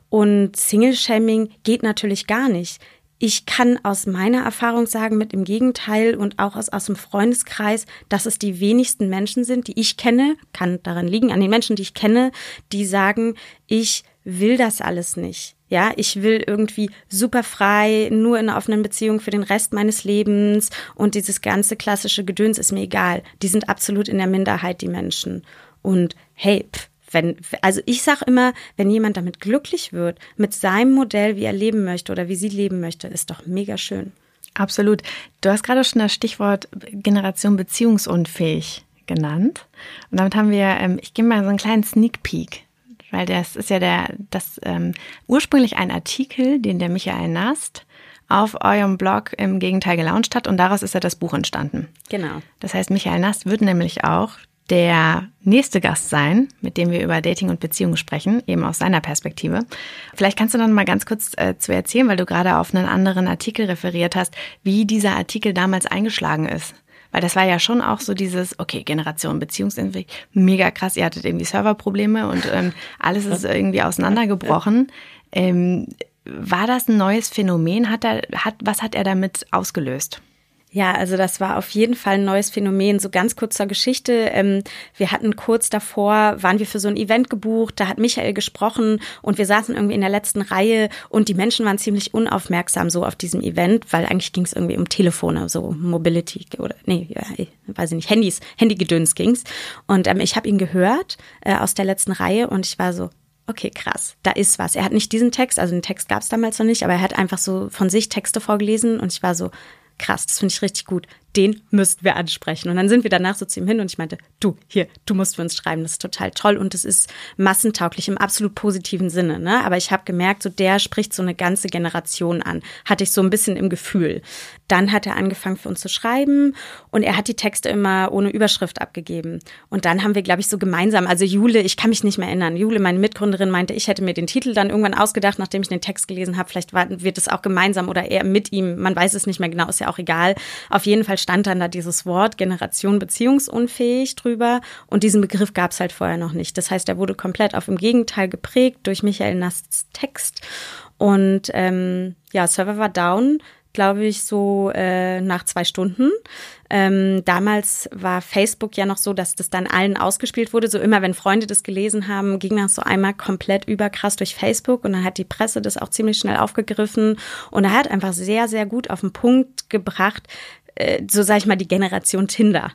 und Single-Shaming geht natürlich gar nicht. Ich kann aus meiner Erfahrung sagen, mit dem Gegenteil und auch aus, aus dem Freundeskreis, dass es die wenigsten Menschen sind, die ich kenne, kann daran liegen, an den Menschen, die ich kenne, die sagen, ich will das alles nicht. Ja, ich will irgendwie super frei, nur in einer offenen Beziehung für den Rest meines Lebens und dieses ganze klassische Gedöns ist mir egal. Die sind absolut in der Minderheit, die Menschen. Und hey, pff, wenn, also ich sage immer, wenn jemand damit glücklich wird, mit seinem Modell, wie er leben möchte oder wie sie leben möchte, ist doch mega schön.
Absolut. Du hast gerade schon das Stichwort Generation beziehungsunfähig genannt. Und damit haben wir, ähm, ich gebe mal so einen kleinen Sneak Peek, weil das ist ja der, das ähm, ursprünglich ein Artikel, den der Michael Nast auf eurem Blog im Gegenteil gelauncht hat und daraus ist ja das Buch entstanden.
Genau.
Das heißt, Michael Nast wird nämlich auch der nächste Gast sein, mit dem wir über Dating und Beziehungen sprechen, eben aus seiner Perspektive. Vielleicht kannst du dann mal ganz kurz äh, zu erzählen, weil du gerade auf einen anderen Artikel referiert hast, wie dieser Artikel damals eingeschlagen ist. Weil das war ja schon auch so dieses, okay, Generation Beziehungsentwicklung, mega krass, ihr hattet irgendwie Serverprobleme und ähm, alles ist irgendwie auseinandergebrochen. Ähm, war das ein neues Phänomen? Hat er, hat, was hat er damit ausgelöst?
Ja, also das war auf jeden Fall ein neues Phänomen. So ganz kurz zur Geschichte. Ähm, wir hatten kurz davor, waren wir für so ein Event gebucht, da hat Michael gesprochen und wir saßen irgendwie in der letzten Reihe und die Menschen waren ziemlich unaufmerksam so auf diesem Event, weil eigentlich ging es irgendwie um Telefone, so Mobility oder nee, weiß ich nicht, Handys, Handygedöns ging's. Und ähm, ich habe ihn gehört äh, aus der letzten Reihe und ich war so, okay, krass, da ist was. Er hat nicht diesen Text, also den Text gab es damals noch nicht, aber er hat einfach so von sich Texte vorgelesen und ich war so, krass, das finde ich richtig gut den müssten wir ansprechen. Und dann sind wir danach so zu ihm hin und ich meinte, du, hier, du musst für uns schreiben, das ist total toll und es ist massentauglich im absolut positiven Sinne. Ne? Aber ich habe gemerkt, so der spricht so eine ganze Generation an, hatte ich so ein bisschen im Gefühl. Dann hat er angefangen für uns zu schreiben und er hat die Texte immer ohne Überschrift abgegeben. Und dann haben wir, glaube ich, so gemeinsam, also Jule, ich kann mich nicht mehr erinnern, Jule, meine Mitgründerin, meinte, ich hätte mir den Titel dann irgendwann ausgedacht, nachdem ich den Text gelesen habe. Vielleicht wird es auch gemeinsam oder eher mit ihm, man weiß es nicht mehr genau, ist ja auch egal. Auf jeden Fall stand dann da dieses Wort Generation beziehungsunfähig drüber und diesen Begriff gab es halt vorher noch nicht. Das heißt, er wurde komplett auf dem Gegenteil geprägt durch Michael Nasts Text und ähm, ja, Server war down glaube ich, so äh, nach zwei Stunden. Ähm, damals war Facebook ja noch so, dass das dann allen ausgespielt wurde. So immer, wenn Freunde das gelesen haben, ging das so einmal komplett überkrass durch Facebook und dann hat die Presse das auch ziemlich schnell aufgegriffen und er hat einfach sehr, sehr gut auf den Punkt gebracht, äh, so sage ich mal, die Generation Tinder.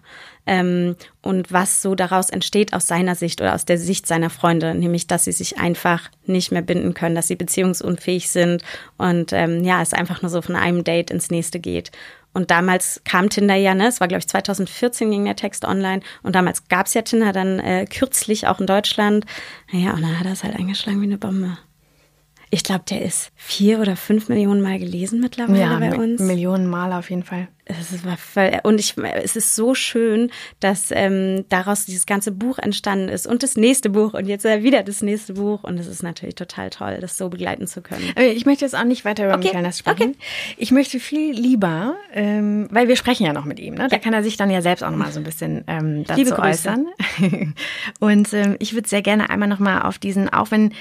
Ähm, und was so daraus entsteht aus seiner Sicht oder aus der Sicht seiner Freunde, nämlich, dass sie sich einfach nicht mehr binden können, dass sie beziehungsunfähig sind und ähm, ja, es einfach nur so von einem Date ins nächste geht. Und damals kam Tinder ja, ne? Es war, glaube ich, 2014 ging der Text online. Und damals gab's ja Tinder dann äh, kürzlich auch in Deutschland. Naja, und dann hat er es halt eingeschlagen wie eine Bombe. Ich glaube, der ist vier oder fünf Millionen Mal gelesen mittlerweile ja, bei uns.
Millionen Mal auf jeden Fall.
Voll, und ich, es ist so schön, dass ähm, daraus dieses ganze Buch entstanden ist und das nächste Buch und jetzt wieder das nächste Buch und es ist natürlich total toll, das so begleiten zu können.
Ich möchte jetzt auch nicht weiter über okay. Michael sprechen. Okay. Ich möchte viel lieber, ähm, weil wir sprechen ja noch mit ihm, ne? da kann er sich dann ja selbst auch noch mal so ein bisschen ähm, dazu äußern. und ähm, ich würde sehr gerne einmal noch mal auf diesen, auch wenn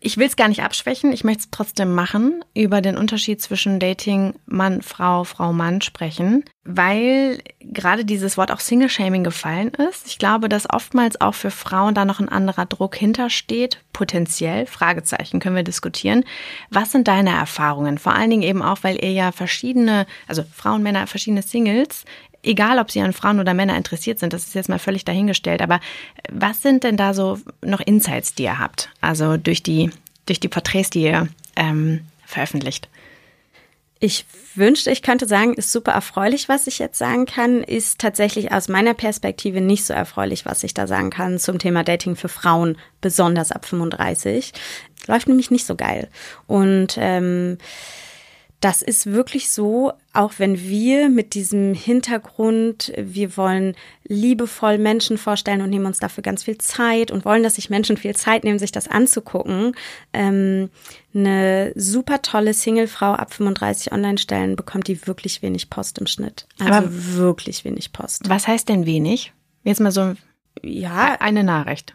ich will es gar nicht abschwächen, ich möchte es trotzdem machen, über den Unterschied zwischen Dating Mann, Frau, Frau, Mann sprechen, weil gerade dieses Wort auch Single-Shaming gefallen ist. Ich glaube, dass oftmals auch für Frauen da noch ein anderer Druck hintersteht, potenziell, Fragezeichen können wir diskutieren. Was sind deine Erfahrungen? Vor allen Dingen eben auch, weil ihr ja verschiedene, also Frauen, Männer, verschiedene Singles egal ob sie an Frauen oder Männer interessiert sind, das ist jetzt mal völlig dahingestellt, aber was sind denn da so noch Insights, die ihr habt? Also durch die, durch die Porträts, die ihr ähm, veröffentlicht?
Ich wünschte, ich könnte sagen, ist super erfreulich, was ich jetzt sagen kann, ist tatsächlich aus meiner Perspektive nicht so erfreulich, was ich da sagen kann zum Thema Dating für Frauen, besonders ab 35. Läuft nämlich nicht so geil. Und ähm, das ist wirklich so, auch wenn wir mit diesem Hintergrund, wir wollen liebevoll Menschen vorstellen und nehmen uns dafür ganz viel Zeit und wollen, dass sich Menschen viel Zeit nehmen, sich das anzugucken. Ähm, eine super tolle Singlefrau ab 35 Online-Stellen bekommt die wirklich wenig Post im Schnitt. Also Aber wirklich wenig Post.
Was heißt denn wenig? Jetzt mal so ja, eine Nachricht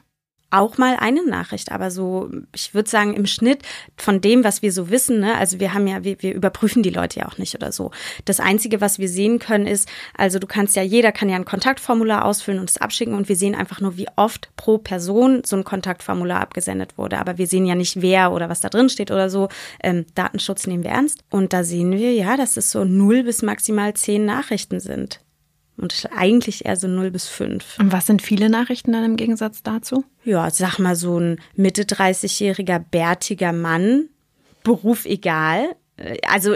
auch mal eine Nachricht, aber so, ich würde sagen, im Schnitt von dem, was wir so wissen, ne, also wir haben ja, wir, wir überprüfen die Leute ja auch nicht oder so. Das Einzige, was wir sehen können, ist, also du kannst ja, jeder kann ja ein Kontaktformular ausfüllen und es abschicken und wir sehen einfach nur, wie oft pro Person so ein Kontaktformular abgesendet wurde. Aber wir sehen ja nicht, wer oder was da drin steht oder so. Ähm, Datenschutz nehmen wir ernst. Und da sehen wir ja, dass es so null bis maximal zehn Nachrichten sind. Und eigentlich eher so 0 bis 5.
Und was sind viele Nachrichten dann im Gegensatz dazu?
Ja, sag mal so ein Mitte 30-jähriger bärtiger Mann, Beruf egal. Äh, also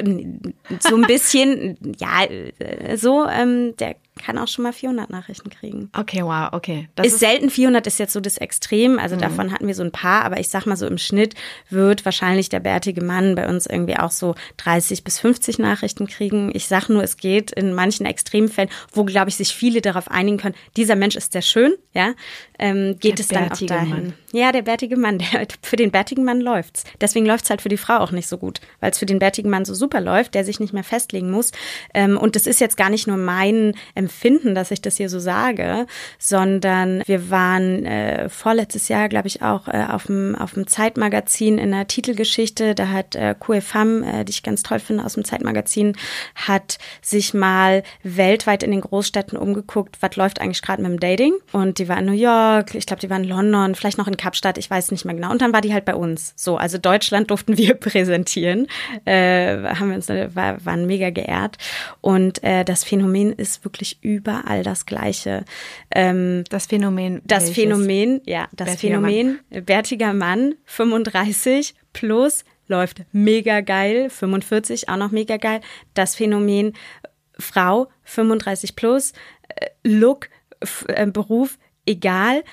so ein bisschen, ja, äh, so, ähm, der kann auch schon mal 400 Nachrichten kriegen.
Okay, wow, okay.
Das ist, ist selten 400 ist jetzt so das Extrem, also mhm. davon hatten wir so ein paar, aber ich sag mal so im Schnitt wird wahrscheinlich der bärtige Mann bei uns irgendwie auch so 30 bis 50 Nachrichten kriegen. Ich sag nur, es geht in manchen Extremfällen, wo glaube ich sich viele darauf einigen können, dieser Mensch ist sehr schön, ja, ähm, geht der es dann auch dahin. Mann. Ja, der bärtige Mann, der, für den bärtigen Mann läuft's. Deswegen läuft's halt für die Frau auch nicht so gut, weil es für den bärtigen Mann so super läuft, der sich nicht mehr festlegen muss. Ähm, und das ist jetzt gar nicht nur mein Empfinden, dass ich das hier so sage, sondern wir waren äh, vorletztes Jahr, glaube ich, auch äh, auf dem auf dem Zeitmagazin in der Titelgeschichte. Da hat äh, QFAM, äh, die ich ganz toll finde aus dem Zeitmagazin, hat sich mal weltweit in den Großstädten umgeguckt, was läuft eigentlich gerade mit dem Dating. Und die war in New York, ich glaube, die war in London, vielleicht noch in Kapstadt, ich weiß nicht mehr genau. Und dann war die halt bei uns. So, also Deutschland durften wir präsentieren. Äh, haben wir uns, war, waren mega geehrt. Und äh, das Phänomen ist wirklich überall das Gleiche.
Ähm, das Phänomen.
Das? Phänomen, ja, das bärtiger Phänomen, Mann. bärtiger Mann, 35 plus läuft mega geil, 45 auch noch mega geil. Das Phänomen Frau 35 plus, äh, Look, äh, Beruf egal,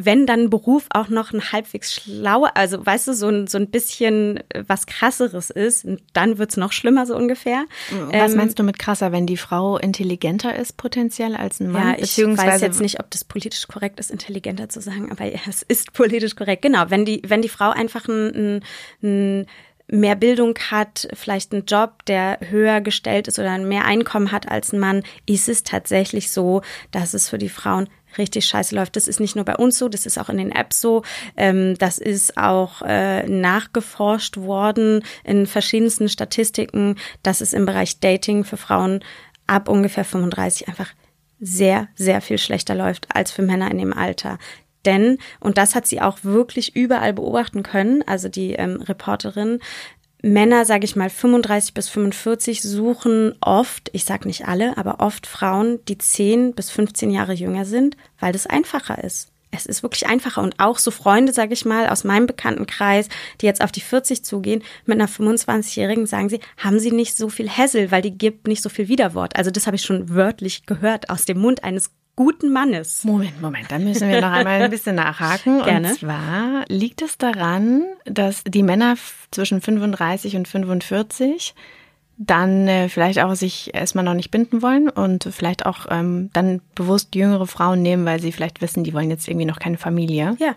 wenn dann Beruf auch noch ein halbwegs schlauer, also weißt du, so ein, so ein bisschen äh, was krasseres ist, dann wird's noch schlimmer so ungefähr.
Was ähm, meinst du mit krasser, wenn die Frau intelligenter ist potenziell als ein Mann?
Ja, ich weiß jetzt nicht, ob das politisch korrekt ist, intelligenter zu sagen, aber es ist politisch korrekt. Genau, wenn die, wenn die Frau einfach ein, ein, ein mehr Bildung hat, vielleicht einen Job, der höher gestellt ist oder mehr Einkommen hat als ein Mann, ist es tatsächlich so, dass es für die Frauen richtig scheiße läuft. Das ist nicht nur bei uns so, das ist auch in den Apps so. Ähm, das ist auch äh, nachgeforscht worden in verschiedensten Statistiken, dass es im Bereich Dating für Frauen ab ungefähr 35 einfach sehr, sehr viel schlechter läuft als für Männer in dem Alter. Denn, und das hat sie auch wirklich überall beobachten können, also die ähm, Reporterin, Männer, sage ich mal, 35 bis 45 suchen oft, ich sage nicht alle, aber oft Frauen, die 10 bis 15 Jahre jünger sind, weil das einfacher ist. Es ist wirklich einfacher und auch so Freunde, sage ich mal, aus meinem Bekanntenkreis, die jetzt auf die 40 zugehen, mit einer 25-Jährigen sagen sie, haben sie nicht so viel Hässel, weil die gibt nicht so viel Widerwort. Also das habe ich schon wörtlich gehört aus dem Mund eines guten Mannes.
Moment, Moment, dann müssen wir noch einmal ein bisschen nachhaken. Gerne. Und zwar liegt es daran, dass die Männer zwischen 35 und 45 dann äh, vielleicht auch sich erstmal noch nicht binden wollen und vielleicht auch ähm, dann bewusst jüngere Frauen nehmen, weil sie vielleicht wissen, die wollen jetzt irgendwie noch keine Familie.
Ja,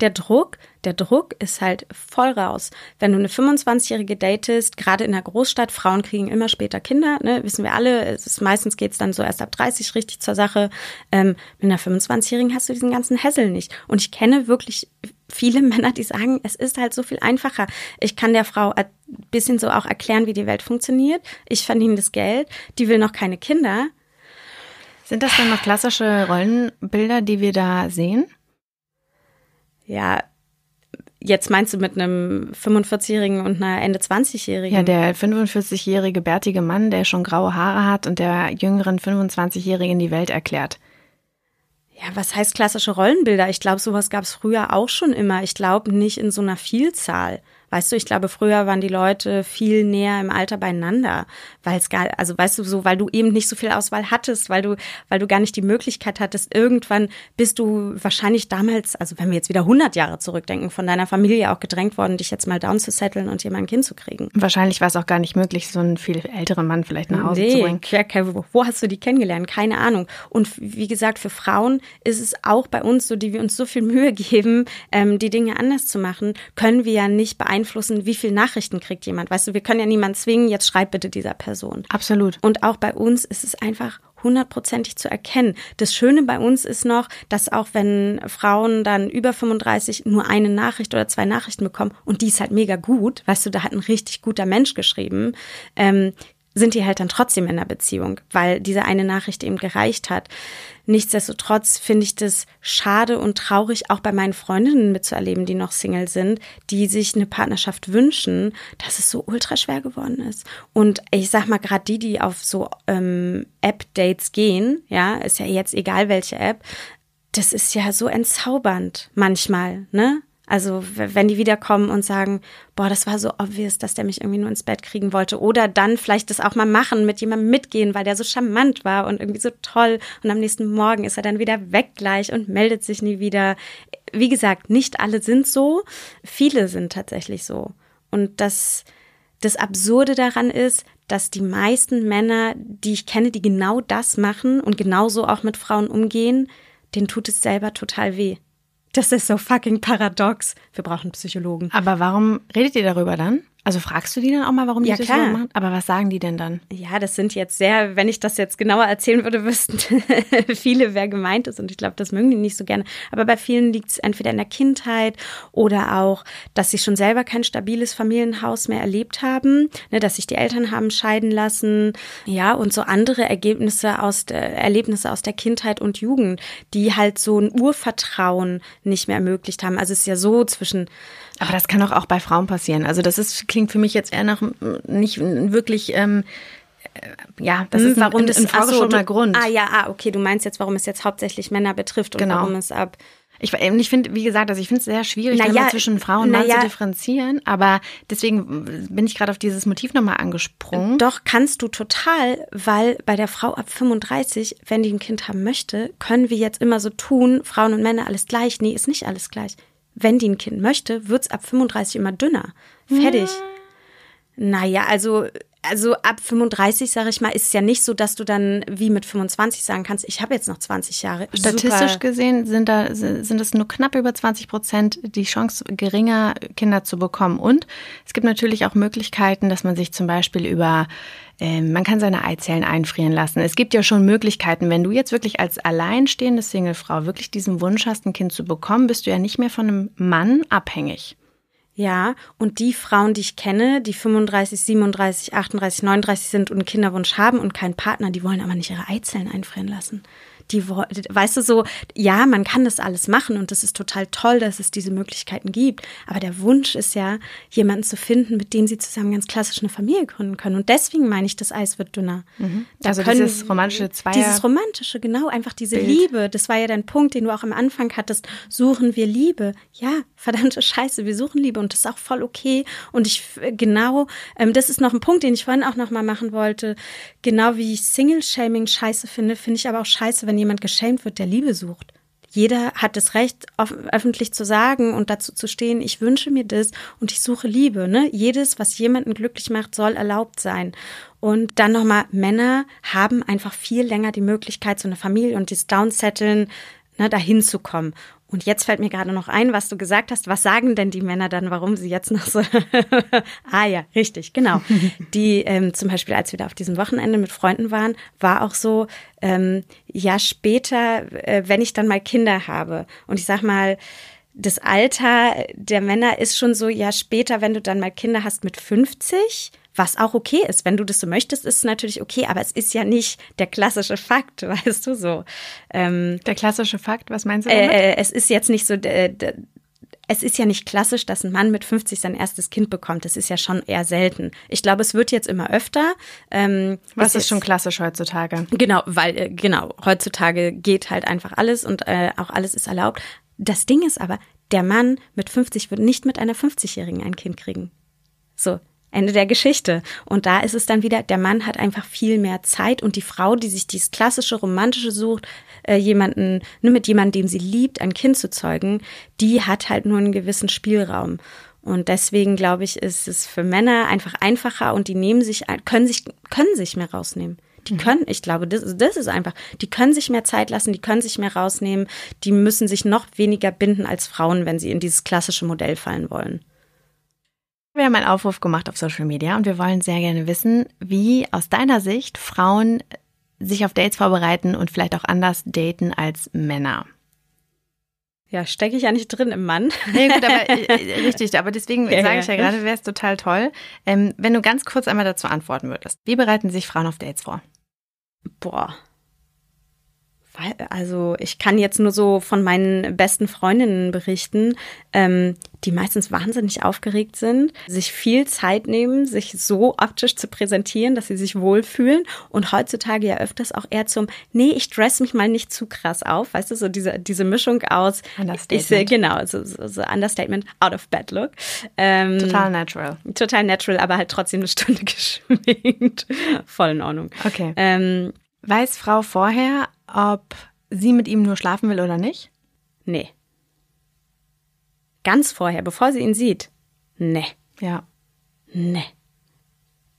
der Druck, der Druck ist halt voll raus. Wenn du eine 25-Jährige datest, gerade in der Großstadt, Frauen kriegen immer später Kinder, ne, wissen wir alle, es ist, meistens geht's dann so erst ab 30 richtig zur Sache. Ähm, mit einer 25-Jährigen hast du diesen ganzen Hessel nicht. Und ich kenne wirklich viele Männer, die sagen, es ist halt so viel einfacher. Ich kann der Frau ein bisschen so auch erklären, wie die Welt funktioniert. Ich verdiene das Geld, die will noch keine Kinder.
Sind das dann noch klassische Rollenbilder, die wir da sehen?
Ja, Jetzt meinst du mit einem 45-Jährigen und einer Ende 20-Jährigen?
Ja, der 45-jährige bärtige Mann, der schon graue Haare hat und der jüngeren 25-Jährigen die Welt erklärt.
Ja, was heißt klassische Rollenbilder? Ich glaube, sowas gab es früher auch schon immer. Ich glaube nicht in so einer Vielzahl. Weißt du, ich glaube, früher waren die Leute viel näher im Alter beieinander, weil es gar, also weißt du, so, weil du eben nicht so viel Auswahl hattest, weil du, weil du gar nicht die Möglichkeit hattest. Irgendwann bist du wahrscheinlich damals, also wenn wir jetzt wieder 100 Jahre zurückdenken, von deiner Familie auch gedrängt worden, dich jetzt mal down zu setteln und mal ein Kind zu kriegen.
Wahrscheinlich war es auch gar nicht möglich, so einen viel älteren Mann vielleicht nach Hause nee, zu bringen.
Wo, wo hast du die kennengelernt? Keine Ahnung. Und wie gesagt, für Frauen ist es auch bei uns so, die wir uns so viel Mühe geben, ähm, die Dinge anders zu machen, können wir ja nicht beeinflussen, wie viel Nachrichten kriegt jemand. Weißt du, wir können ja niemanden zwingen, jetzt schreib bitte dieser Person.
Absolut.
Und auch bei uns ist es einfach hundertprozentig zu erkennen. Das Schöne bei uns ist noch, dass auch wenn Frauen dann über 35 nur eine Nachricht oder zwei Nachrichten bekommen und die ist halt mega gut, weißt du, da hat ein richtig guter Mensch geschrieben, ähm, sind die halt dann trotzdem in einer Beziehung, weil diese eine Nachricht eben gereicht hat. Nichtsdestotrotz finde ich das schade und traurig, auch bei meinen Freundinnen mitzuerleben, die noch Single sind, die sich eine Partnerschaft wünschen, dass es so ultra schwer geworden ist. Und ich sag mal, gerade die, die auf so ähm, App-Dates gehen, ja, ist ja jetzt egal welche App, das ist ja so entzaubernd manchmal, ne? Also wenn die wiederkommen und sagen, boah, das war so obvious, dass der mich irgendwie nur ins Bett kriegen wollte. Oder dann vielleicht das auch mal machen, mit jemandem mitgehen, weil der so charmant war und irgendwie so toll. Und am nächsten Morgen ist er dann wieder weg gleich und meldet sich nie wieder. Wie gesagt, nicht alle sind so. Viele sind tatsächlich so. Und das, das Absurde daran ist, dass die meisten Männer, die ich kenne, die genau das machen und genauso auch mit Frauen umgehen, denen tut es selber total weh. Das ist so fucking paradox. Wir brauchen Psychologen.
Aber warum redet ihr darüber dann? Also fragst du die dann auch mal, warum die ja, das klar. so machen? Aber was sagen die denn dann?
Ja, das sind jetzt sehr, wenn ich das jetzt genauer erzählen würde, wüssten viele, wer gemeint ist. Und ich glaube, das mögen die nicht so gerne. Aber bei vielen liegt es entweder in der Kindheit oder auch, dass sie schon selber kein stabiles Familienhaus mehr erlebt haben, ne, dass sich die Eltern haben scheiden lassen. Ja, und so andere Ergebnisse aus der, Erlebnisse aus der Kindheit und Jugend, die halt so ein Urvertrauen nicht mehr ermöglicht haben. Also es ist ja so zwischen
aber das kann doch auch bei Frauen passieren. Also das ist, klingt für mich jetzt eher nach nicht wirklich ähm, äh, ja, das ist warum das ein vorgeschobener so, Grund.
Ah ja, ah, okay, du meinst jetzt, warum es jetzt hauptsächlich Männer betrifft und genau. warum es ab
ich, ich finde, wie gesagt, also ich finde es sehr schwierig, naja, zwischen Frau und Mann zu differenzieren, aber deswegen bin ich gerade auf dieses Motiv nochmal angesprungen.
Doch, kannst du total, weil bei der Frau ab 35, wenn die ein Kind haben möchte, können wir jetzt immer so tun, Frauen und Männer alles gleich. Nee, ist nicht alles gleich wenn die ein Kind möchte, wird's ab 35 immer dünner. Fertig. Ja. Naja, also, also ab 35, sage ich mal, ist es ja nicht so, dass du dann wie mit 25 sagen kannst, ich habe jetzt noch 20 Jahre.
Statistisch Super. gesehen sind da sind es nur knapp über 20 Prozent die Chance geringer, Kinder zu bekommen. Und es gibt natürlich auch Möglichkeiten, dass man sich zum Beispiel über ähm, man kann seine Eizellen einfrieren lassen. Es gibt ja schon Möglichkeiten, wenn du jetzt wirklich als alleinstehende Singlefrau wirklich diesen Wunsch hast, ein Kind zu bekommen, bist du ja nicht mehr von einem Mann abhängig.
Ja, und die Frauen, die ich kenne, die 35, 37, 38, 39 sind und einen Kinderwunsch haben und keinen Partner, die wollen aber nicht ihre Eizellen einfrieren lassen die, weißt du, so, ja, man kann das alles machen und das ist total toll, dass es diese Möglichkeiten gibt. Aber der Wunsch ist ja, jemanden zu finden, mit dem sie zusammen ganz klassisch eine Familie gründen können. Und deswegen meine ich, das Eis wird dünner.
Mhm. Also dieses romantische Zweier.
Dieses romantische, genau, einfach diese Bild. Liebe. Das war ja dein Punkt, den du auch am Anfang hattest. Suchen wir Liebe. Ja, verdammte Scheiße, wir suchen Liebe und das ist auch voll okay. Und ich, genau, ähm, das ist noch ein Punkt, den ich vorhin auch noch mal machen wollte. Genau wie ich Single-Shaming scheiße finde, finde ich aber auch scheiße, wenn jemand geschämt wird, der Liebe sucht. Jeder hat das Recht, öffentlich zu sagen und dazu zu stehen, ich wünsche mir das und ich suche Liebe. Ne? Jedes, was jemanden glücklich macht, soll erlaubt sein. Und dann nochmal, Männer haben einfach viel länger die Möglichkeit, so eine Familie und das Downsetteln, ne, dahin zu kommen. Und jetzt fällt mir gerade noch ein, was du gesagt hast. Was sagen denn die Männer dann, warum sie jetzt noch so. ah ja, richtig, genau. Die ähm, zum Beispiel, als wir da auf diesem Wochenende mit Freunden waren, war auch so, ähm, ja, später, äh, wenn ich dann mal Kinder habe. Und ich sag mal, das Alter der Männer ist schon so, ja, später, wenn du dann mal Kinder hast mit 50, was auch okay ist. Wenn du das so möchtest, ist es natürlich okay, aber es ist ja nicht der klassische Fakt, weißt du so.
Ähm, der klassische Fakt, was meinst du
damit? Äh, es ist jetzt nicht so, äh, es ist ja nicht klassisch, dass ein Mann mit 50 sein erstes Kind bekommt. Das ist ja schon eher selten. Ich glaube, es wird jetzt immer öfter.
Ähm, was ist schon klassisch heutzutage?
Genau, weil, äh, genau, heutzutage geht halt einfach alles und äh, auch alles ist erlaubt. Das Ding ist aber, Der Mann mit 50 wird nicht mit einer 50-Jährigen ein Kind kriegen. So, Ende der Geschichte. Und da ist es dann wieder, der Mann hat einfach viel mehr Zeit und die Frau, die sich dieses klassische romantische sucht, äh, jemanden, nur mit jemandem, dem sie liebt, ein Kind zu zeugen, die hat halt nur einen gewissen Spielraum. Und deswegen glaube ich, ist es für Männer einfach einfacher und die nehmen sich, können sich, können sich mehr rausnehmen. Die mhm. können, ich glaube, das, das ist einfach, die können sich mehr Zeit lassen, die können sich mehr rausnehmen, die müssen sich noch weniger binden als Frauen, wenn sie in dieses klassische Modell fallen wollen.
Wir haben einen Aufruf gemacht auf Social Media und wir wollen sehr gerne wissen, wie aus deiner Sicht Frauen sich auf Dates vorbereiten und vielleicht auch anders daten als Männer.
Ja, stecke ich ja nicht drin im Mann.
Nee, gut, aber äh, richtig, aber deswegen sage ich ja, ja gerade, wäre es total toll, ähm, wenn du ganz kurz einmal dazu antworten würdest. Wie bereiten sich Frauen auf Dates vor?
Boah, also ich kann jetzt nur so von meinen besten Freundinnen berichten, ähm, die meistens wahnsinnig aufgeregt sind, sich viel Zeit nehmen, sich so optisch zu präsentieren, dass sie sich wohlfühlen und heutzutage ja öfters auch eher zum, nee, ich dress mich mal nicht zu krass auf, weißt du, so diese, diese Mischung aus, ich sehe, genau, so, so, so Understatement, out of bed look.
Ähm, total natural.
Total natural, aber halt trotzdem eine Stunde geschminkt. Voll in Ordnung.
Okay. Ähm, Weiß Frau vorher, ob sie mit ihm nur schlafen will oder nicht?
Nee. Ganz vorher, bevor sie ihn sieht? Nee.
Ja.
Nee.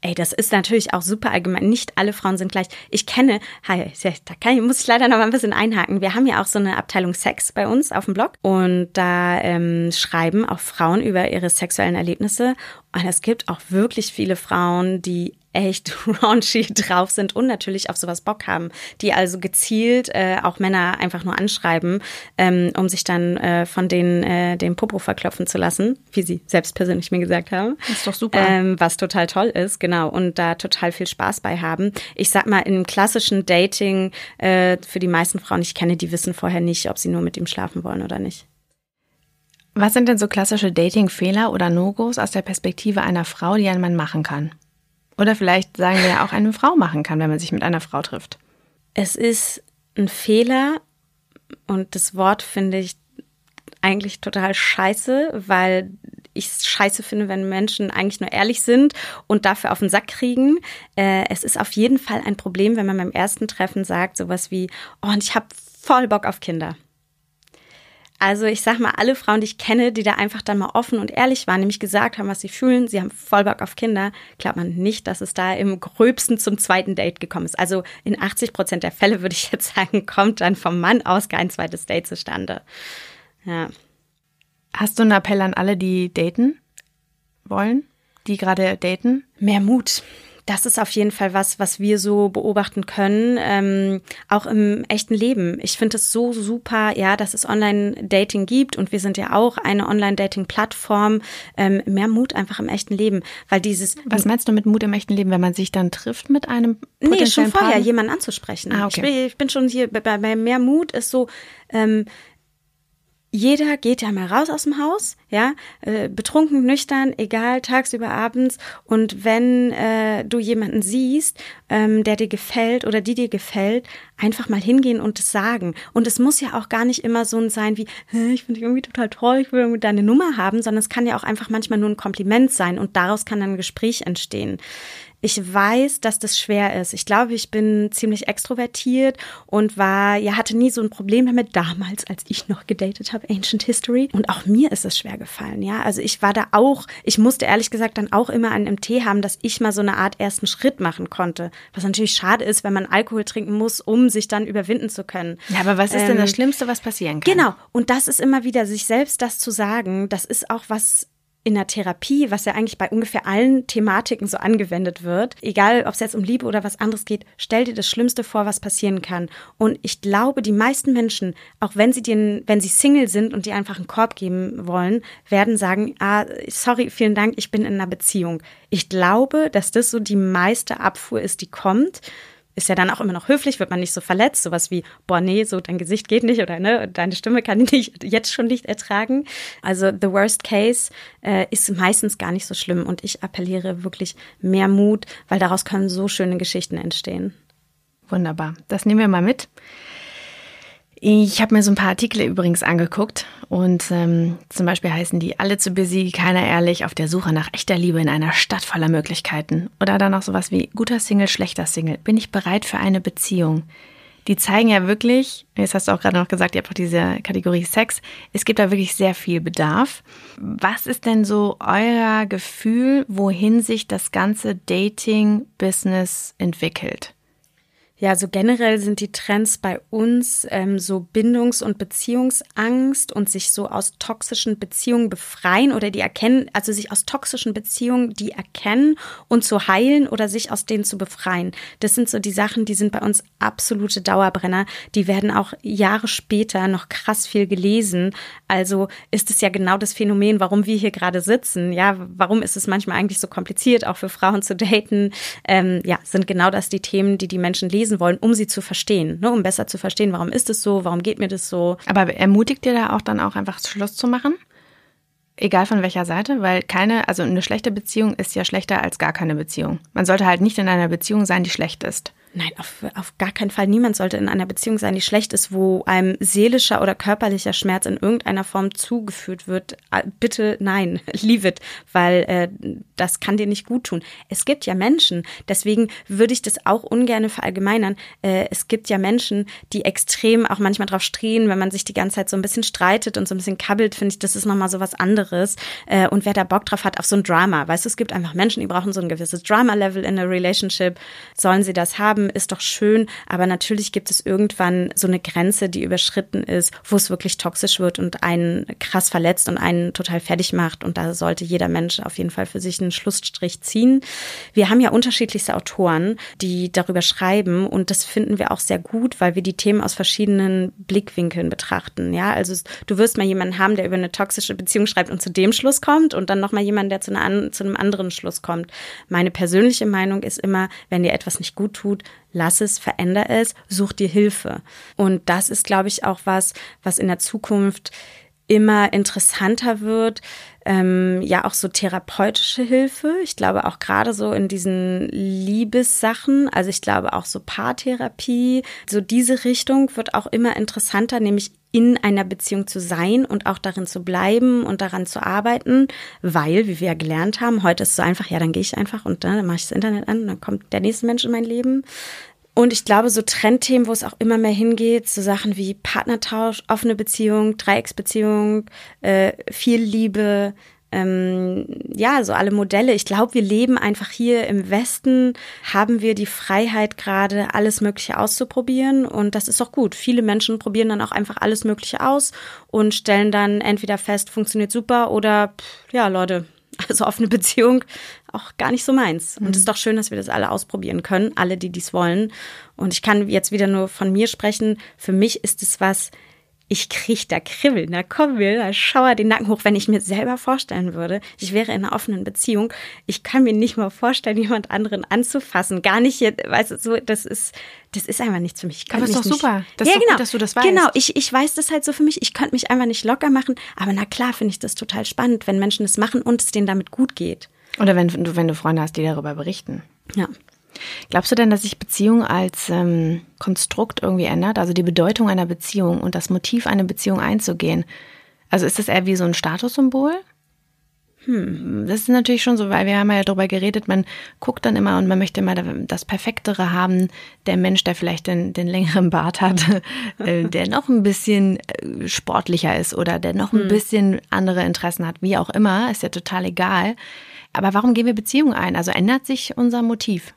Ey, das ist natürlich auch super allgemein. Nicht alle Frauen sind gleich. Ich kenne, hi, da kann ich, muss ich leider noch mal ein bisschen einhaken. Wir haben ja auch so eine Abteilung Sex bei uns auf dem Blog und da ähm, schreiben auch Frauen über ihre sexuellen Erlebnisse. Und es gibt auch wirklich viele Frauen, die echt raunchy drauf sind und natürlich auf sowas Bock haben, die also gezielt äh, auch Männer einfach nur anschreiben, ähm, um sich dann äh, von denen äh, den Popo verklopfen zu lassen, wie sie selbst persönlich mir gesagt haben.
Das ist doch super.
Ähm, was total toll ist, genau, und da total viel Spaß bei haben. Ich sag mal, im klassischen Dating äh, für die meisten Frauen, ich kenne, die wissen vorher nicht, ob sie nur mit ihm schlafen wollen oder nicht.
Was sind denn so klassische Dating-Fehler oder No-Gos aus der Perspektive einer Frau, die ein Mann machen kann? Oder vielleicht sagen wir ja auch eine Frau machen kann, wenn man sich mit einer Frau trifft.
Es ist ein Fehler und das Wort finde ich eigentlich total scheiße, weil ich es scheiße finde, wenn Menschen eigentlich nur ehrlich sind und dafür auf den Sack kriegen. Äh, es ist auf jeden Fall ein Problem, wenn man beim ersten Treffen sagt, sowas wie, oh, und ich habe voll Bock auf Kinder. Also ich sag mal, alle Frauen, die ich kenne, die da einfach dann mal offen und ehrlich waren, nämlich gesagt haben, was sie fühlen, sie haben voll Bock auf Kinder, glaubt man nicht, dass es da im gröbsten zum zweiten Date gekommen ist. Also in 80 Prozent der Fälle würde ich jetzt sagen, kommt dann vom Mann aus kein zweites Date zustande. Ja.
Hast du einen Appell an alle, die daten wollen, die gerade daten?
Mehr Mut das ist auf jeden Fall was, was wir so beobachten können, ähm, auch im echten Leben. Ich finde es so super, ja, dass es Online-Dating gibt und wir sind ja auch eine Online-Dating-Plattform. Ähm, mehr Mut einfach im echten Leben, weil dieses.
Was meinst du mit Mut im echten Leben, wenn man sich dann trifft mit einem?
Nee, schon vorher Partner? jemanden anzusprechen. Ah, okay. ich, bin, ich bin schon hier bei, bei mehr Mut ist so. Ähm, jeder geht ja mal raus aus dem Haus, ja, äh, betrunken, nüchtern, egal, tagsüber, abends. Und wenn äh, du jemanden siehst, ähm, der dir gefällt oder die dir gefällt, einfach mal hingehen und es sagen. Und es muss ja auch gar nicht immer so ein sein wie, ich finde dich irgendwie total toll, ich will irgendwie deine Nummer haben, sondern es kann ja auch einfach manchmal nur ein Kompliment sein und daraus kann dann ein Gespräch entstehen. Ich weiß, dass das schwer ist. Ich glaube, ich bin ziemlich extrovertiert und war, ja, hatte nie so ein Problem damit damals, als ich noch gedatet habe, Ancient History. Und auch mir ist es schwer gefallen, ja. Also ich war da auch, ich musste ehrlich gesagt dann auch immer einen MT haben, dass ich mal so eine Art ersten Schritt machen konnte. Was natürlich schade ist, wenn man Alkohol trinken muss, um sich dann überwinden zu können.
Ja, aber was ist ähm, denn das ähm, Schlimmste, was passieren kann?
Genau. Und das ist immer wieder, sich selbst das zu sagen, das ist auch was, in der Therapie, was ja eigentlich bei ungefähr allen Thematiken so angewendet wird, egal ob es jetzt um Liebe oder was anderes geht, stell dir das Schlimmste vor, was passieren kann. Und ich glaube, die meisten Menschen, auch wenn sie den, wenn sie Single sind und dir einfach einen Korb geben wollen, werden sagen, ah, sorry, vielen Dank, ich bin in einer Beziehung. Ich glaube, dass das so die meiste Abfuhr ist, die kommt ist ja dann auch immer noch höflich, wird man nicht so verletzt, sowas wie, boah, nee, so dein Gesicht geht nicht oder ne, deine Stimme kann ich nicht, jetzt schon nicht ertragen. Also the worst case äh, ist meistens gar nicht so schlimm und ich appelliere wirklich mehr Mut, weil daraus können so schöne Geschichten entstehen.
Wunderbar, das nehmen wir mal mit. Ich habe mir so ein paar Artikel übrigens angeguckt und ähm, zum Beispiel heißen die alle zu busy, keiner ehrlich, auf der Suche nach echter Liebe in einer Stadt voller Möglichkeiten. Oder dann auch sowas wie guter Single, schlechter Single. Bin ich bereit für eine Beziehung? Die zeigen ja wirklich, jetzt hast du auch gerade noch gesagt, ihr habt auch diese Kategorie Sex. Es gibt da wirklich sehr viel Bedarf. Was ist denn so euer Gefühl, wohin sich das ganze Dating-Business entwickelt?
Ja, so generell sind die Trends bei uns ähm, so Bindungs- und Beziehungsangst und sich so aus toxischen Beziehungen befreien oder die erkennen, also sich aus toxischen Beziehungen die erkennen und zu heilen oder sich aus denen zu befreien. Das sind so die Sachen, die sind bei uns absolute Dauerbrenner. Die werden auch Jahre später noch krass viel gelesen. Also ist es ja genau das Phänomen, warum wir hier gerade sitzen. Ja, warum ist es manchmal eigentlich so kompliziert, auch für Frauen zu daten? Ähm, ja, sind genau das die Themen, die die Menschen lesen lesen wollen, um sie zu verstehen, ne? um besser zu verstehen, warum ist es so, warum geht mir das so.
Aber ermutigt dir da auch dann auch einfach Schluss zu machen? Egal von welcher Seite, weil keine, also eine schlechte Beziehung ist ja schlechter als gar keine Beziehung. Man sollte halt nicht in einer Beziehung sein, die schlecht ist.
Nein, auf, auf gar keinen Fall. Niemand sollte in einer Beziehung sein, die schlecht ist, wo einem seelischer oder körperlicher Schmerz in irgendeiner Form zugeführt wird. Äh, bitte nein, leave it, weil äh, das kann dir nicht gut tun. Es gibt ja Menschen, deswegen würde ich das auch ungern verallgemeinern. Äh, es gibt ja Menschen, die extrem auch manchmal drauf strehen, wenn man sich die ganze Zeit so ein bisschen streitet und so ein bisschen kabbelt, finde ich, das ist nochmal so was anderes. Äh, und wer da Bock drauf hat, auf so ein Drama, weißt du, es gibt einfach Menschen, die brauchen so ein gewisses Drama-Level in a Relationship. Sollen sie das haben? Haben, ist doch schön, aber natürlich gibt es irgendwann so eine Grenze, die überschritten ist, wo es wirklich toxisch wird und einen krass verletzt und einen total fertig macht. Und da sollte jeder Mensch auf jeden Fall für sich einen Schlussstrich ziehen. Wir haben ja unterschiedlichste Autoren, die darüber schreiben und das finden wir auch sehr gut, weil wir die Themen aus verschiedenen Blickwinkeln betrachten. Ja, also du wirst mal jemanden haben, der über eine toxische Beziehung schreibt und zu dem Schluss kommt und dann noch mal jemanden, der zu, einer, zu einem anderen Schluss kommt. Meine persönliche Meinung ist immer, wenn dir etwas nicht gut tut, lass es, veränder es, such dir Hilfe. Und das ist, glaube ich, auch was, was in der Zukunft immer interessanter wird. Ähm, ja, auch so therapeutische Hilfe. Ich glaube auch gerade so in diesen Liebessachen, also ich glaube auch so Paartherapie, so diese Richtung wird auch immer interessanter, nämlich in einer Beziehung zu sein und auch darin zu bleiben und daran zu arbeiten, weil, wie wir ja gelernt haben, heute ist es so einfach, ja, dann gehe ich einfach und ne, dann mache ich das Internet an, dann kommt der nächste Mensch in mein Leben. Und ich glaube, so Trendthemen, wo es auch immer mehr hingeht, so Sachen wie Partnertausch, offene Beziehung, Dreiecksbeziehung, äh, viel Liebe, ähm, ja, so alle Modelle. Ich glaube, wir leben einfach hier im Westen, haben wir die Freiheit gerade, alles Mögliche auszuprobieren und das ist auch gut. Viele Menschen probieren dann auch einfach alles Mögliche aus und stellen dann entweder fest, funktioniert super oder, pff, ja, Leute, also offene Beziehung auch gar nicht so meins. Mhm. Und es ist doch schön, dass wir das alle ausprobieren können, alle, die dies wollen. Und ich kann jetzt wieder nur von mir sprechen. Für mich ist es was, ich krieg da Kribbeln, da kommen mir, da schauer den Nacken hoch, wenn ich mir selber vorstellen würde, ich wäre in einer offenen Beziehung. Ich kann mir nicht mal vorstellen, jemand anderen anzufassen. Gar nicht jetzt, weißt du, so, das ist, das ist einfach nichts für mich.
Ich aber ist doch
nicht,
super.
Das ja,
ist
genau,
gut, dass du das weißt.
Genau, ich, ich weiß das halt so für mich. Ich könnte mich einfach nicht locker machen. Aber na klar finde ich das total spannend, wenn Menschen es machen und es denen damit gut geht.
Oder wenn du, wenn du Freunde hast, die darüber berichten.
Ja.
Glaubst du denn, dass sich Beziehung als ähm, Konstrukt irgendwie ändert? Also die Bedeutung einer Beziehung und das Motiv, eine Beziehung einzugehen? Also ist das eher wie so ein Statussymbol? Hm, das ist natürlich schon so, weil wir haben ja darüber geredet, man guckt dann immer und man möchte immer das Perfektere haben. Der Mensch, der vielleicht den, den längeren Bart hat, äh, der noch ein bisschen äh, sportlicher ist oder der noch ein hm. bisschen andere Interessen hat, wie auch immer, ist ja total egal. Aber warum gehen wir Beziehungen ein? Also ändert sich unser Motiv?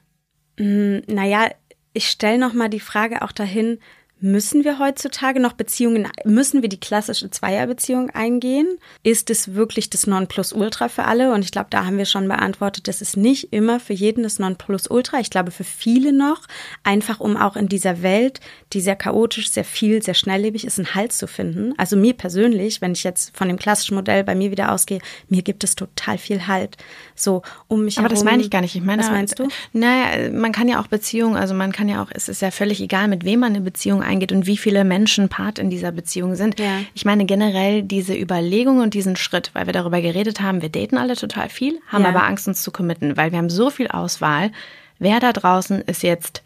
Mm, naja, ich stelle nochmal die Frage auch dahin, Müssen wir heutzutage noch Beziehungen, müssen wir die klassische Zweierbeziehung eingehen? Ist es wirklich das Nonplusultra für alle? Und ich glaube, da haben wir schon beantwortet, das ist nicht immer für jeden das Nonplusultra. Ich glaube, für viele noch, einfach um auch in dieser Welt, die sehr chaotisch, sehr viel, sehr schnelllebig ist, einen Halt zu finden. Also mir persönlich, wenn ich jetzt von dem klassischen Modell bei mir wieder ausgehe, mir gibt es total viel Halt. So um mich
Aber
herum.
das meine ich gar nicht. Ich meine,
was meinst du?
Naja, man kann ja auch Beziehungen, also man kann ja auch, es ist ja völlig egal, mit wem man eine Beziehung eingeht und wie viele Menschen Part in dieser Beziehung sind. Ja. Ich meine generell diese Überlegung und diesen Schritt, weil wir darüber geredet haben, wir daten alle total viel, haben ja. aber Angst, uns zu committen, weil wir haben so viel Auswahl. Wer da draußen ist jetzt,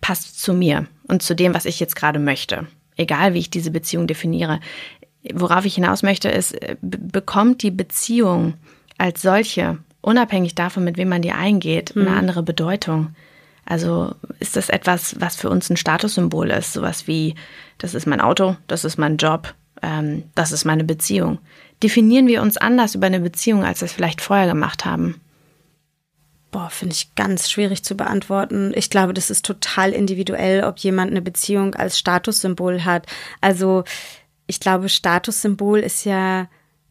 passt zu mir und zu dem, was ich jetzt gerade möchte. egal wie ich diese Beziehung definiere. Worauf ich hinaus möchte, ist, äh, bekommt die Beziehung als solche, unabhängig davon, mit wem man die eingeht, eine mhm. andere Bedeutung. Also ist das etwas, was für uns ein Statussymbol ist, sowas wie, das ist mein Auto, das ist mein Job, ähm, das ist meine Beziehung. Definieren wir uns anders über eine Beziehung, als wir es vielleicht vorher gemacht haben?
Boah, finde ich ganz schwierig zu beantworten. Ich glaube, das ist total individuell, ob jemand eine Beziehung als Statussymbol hat. Also ich glaube, Statussymbol ist ja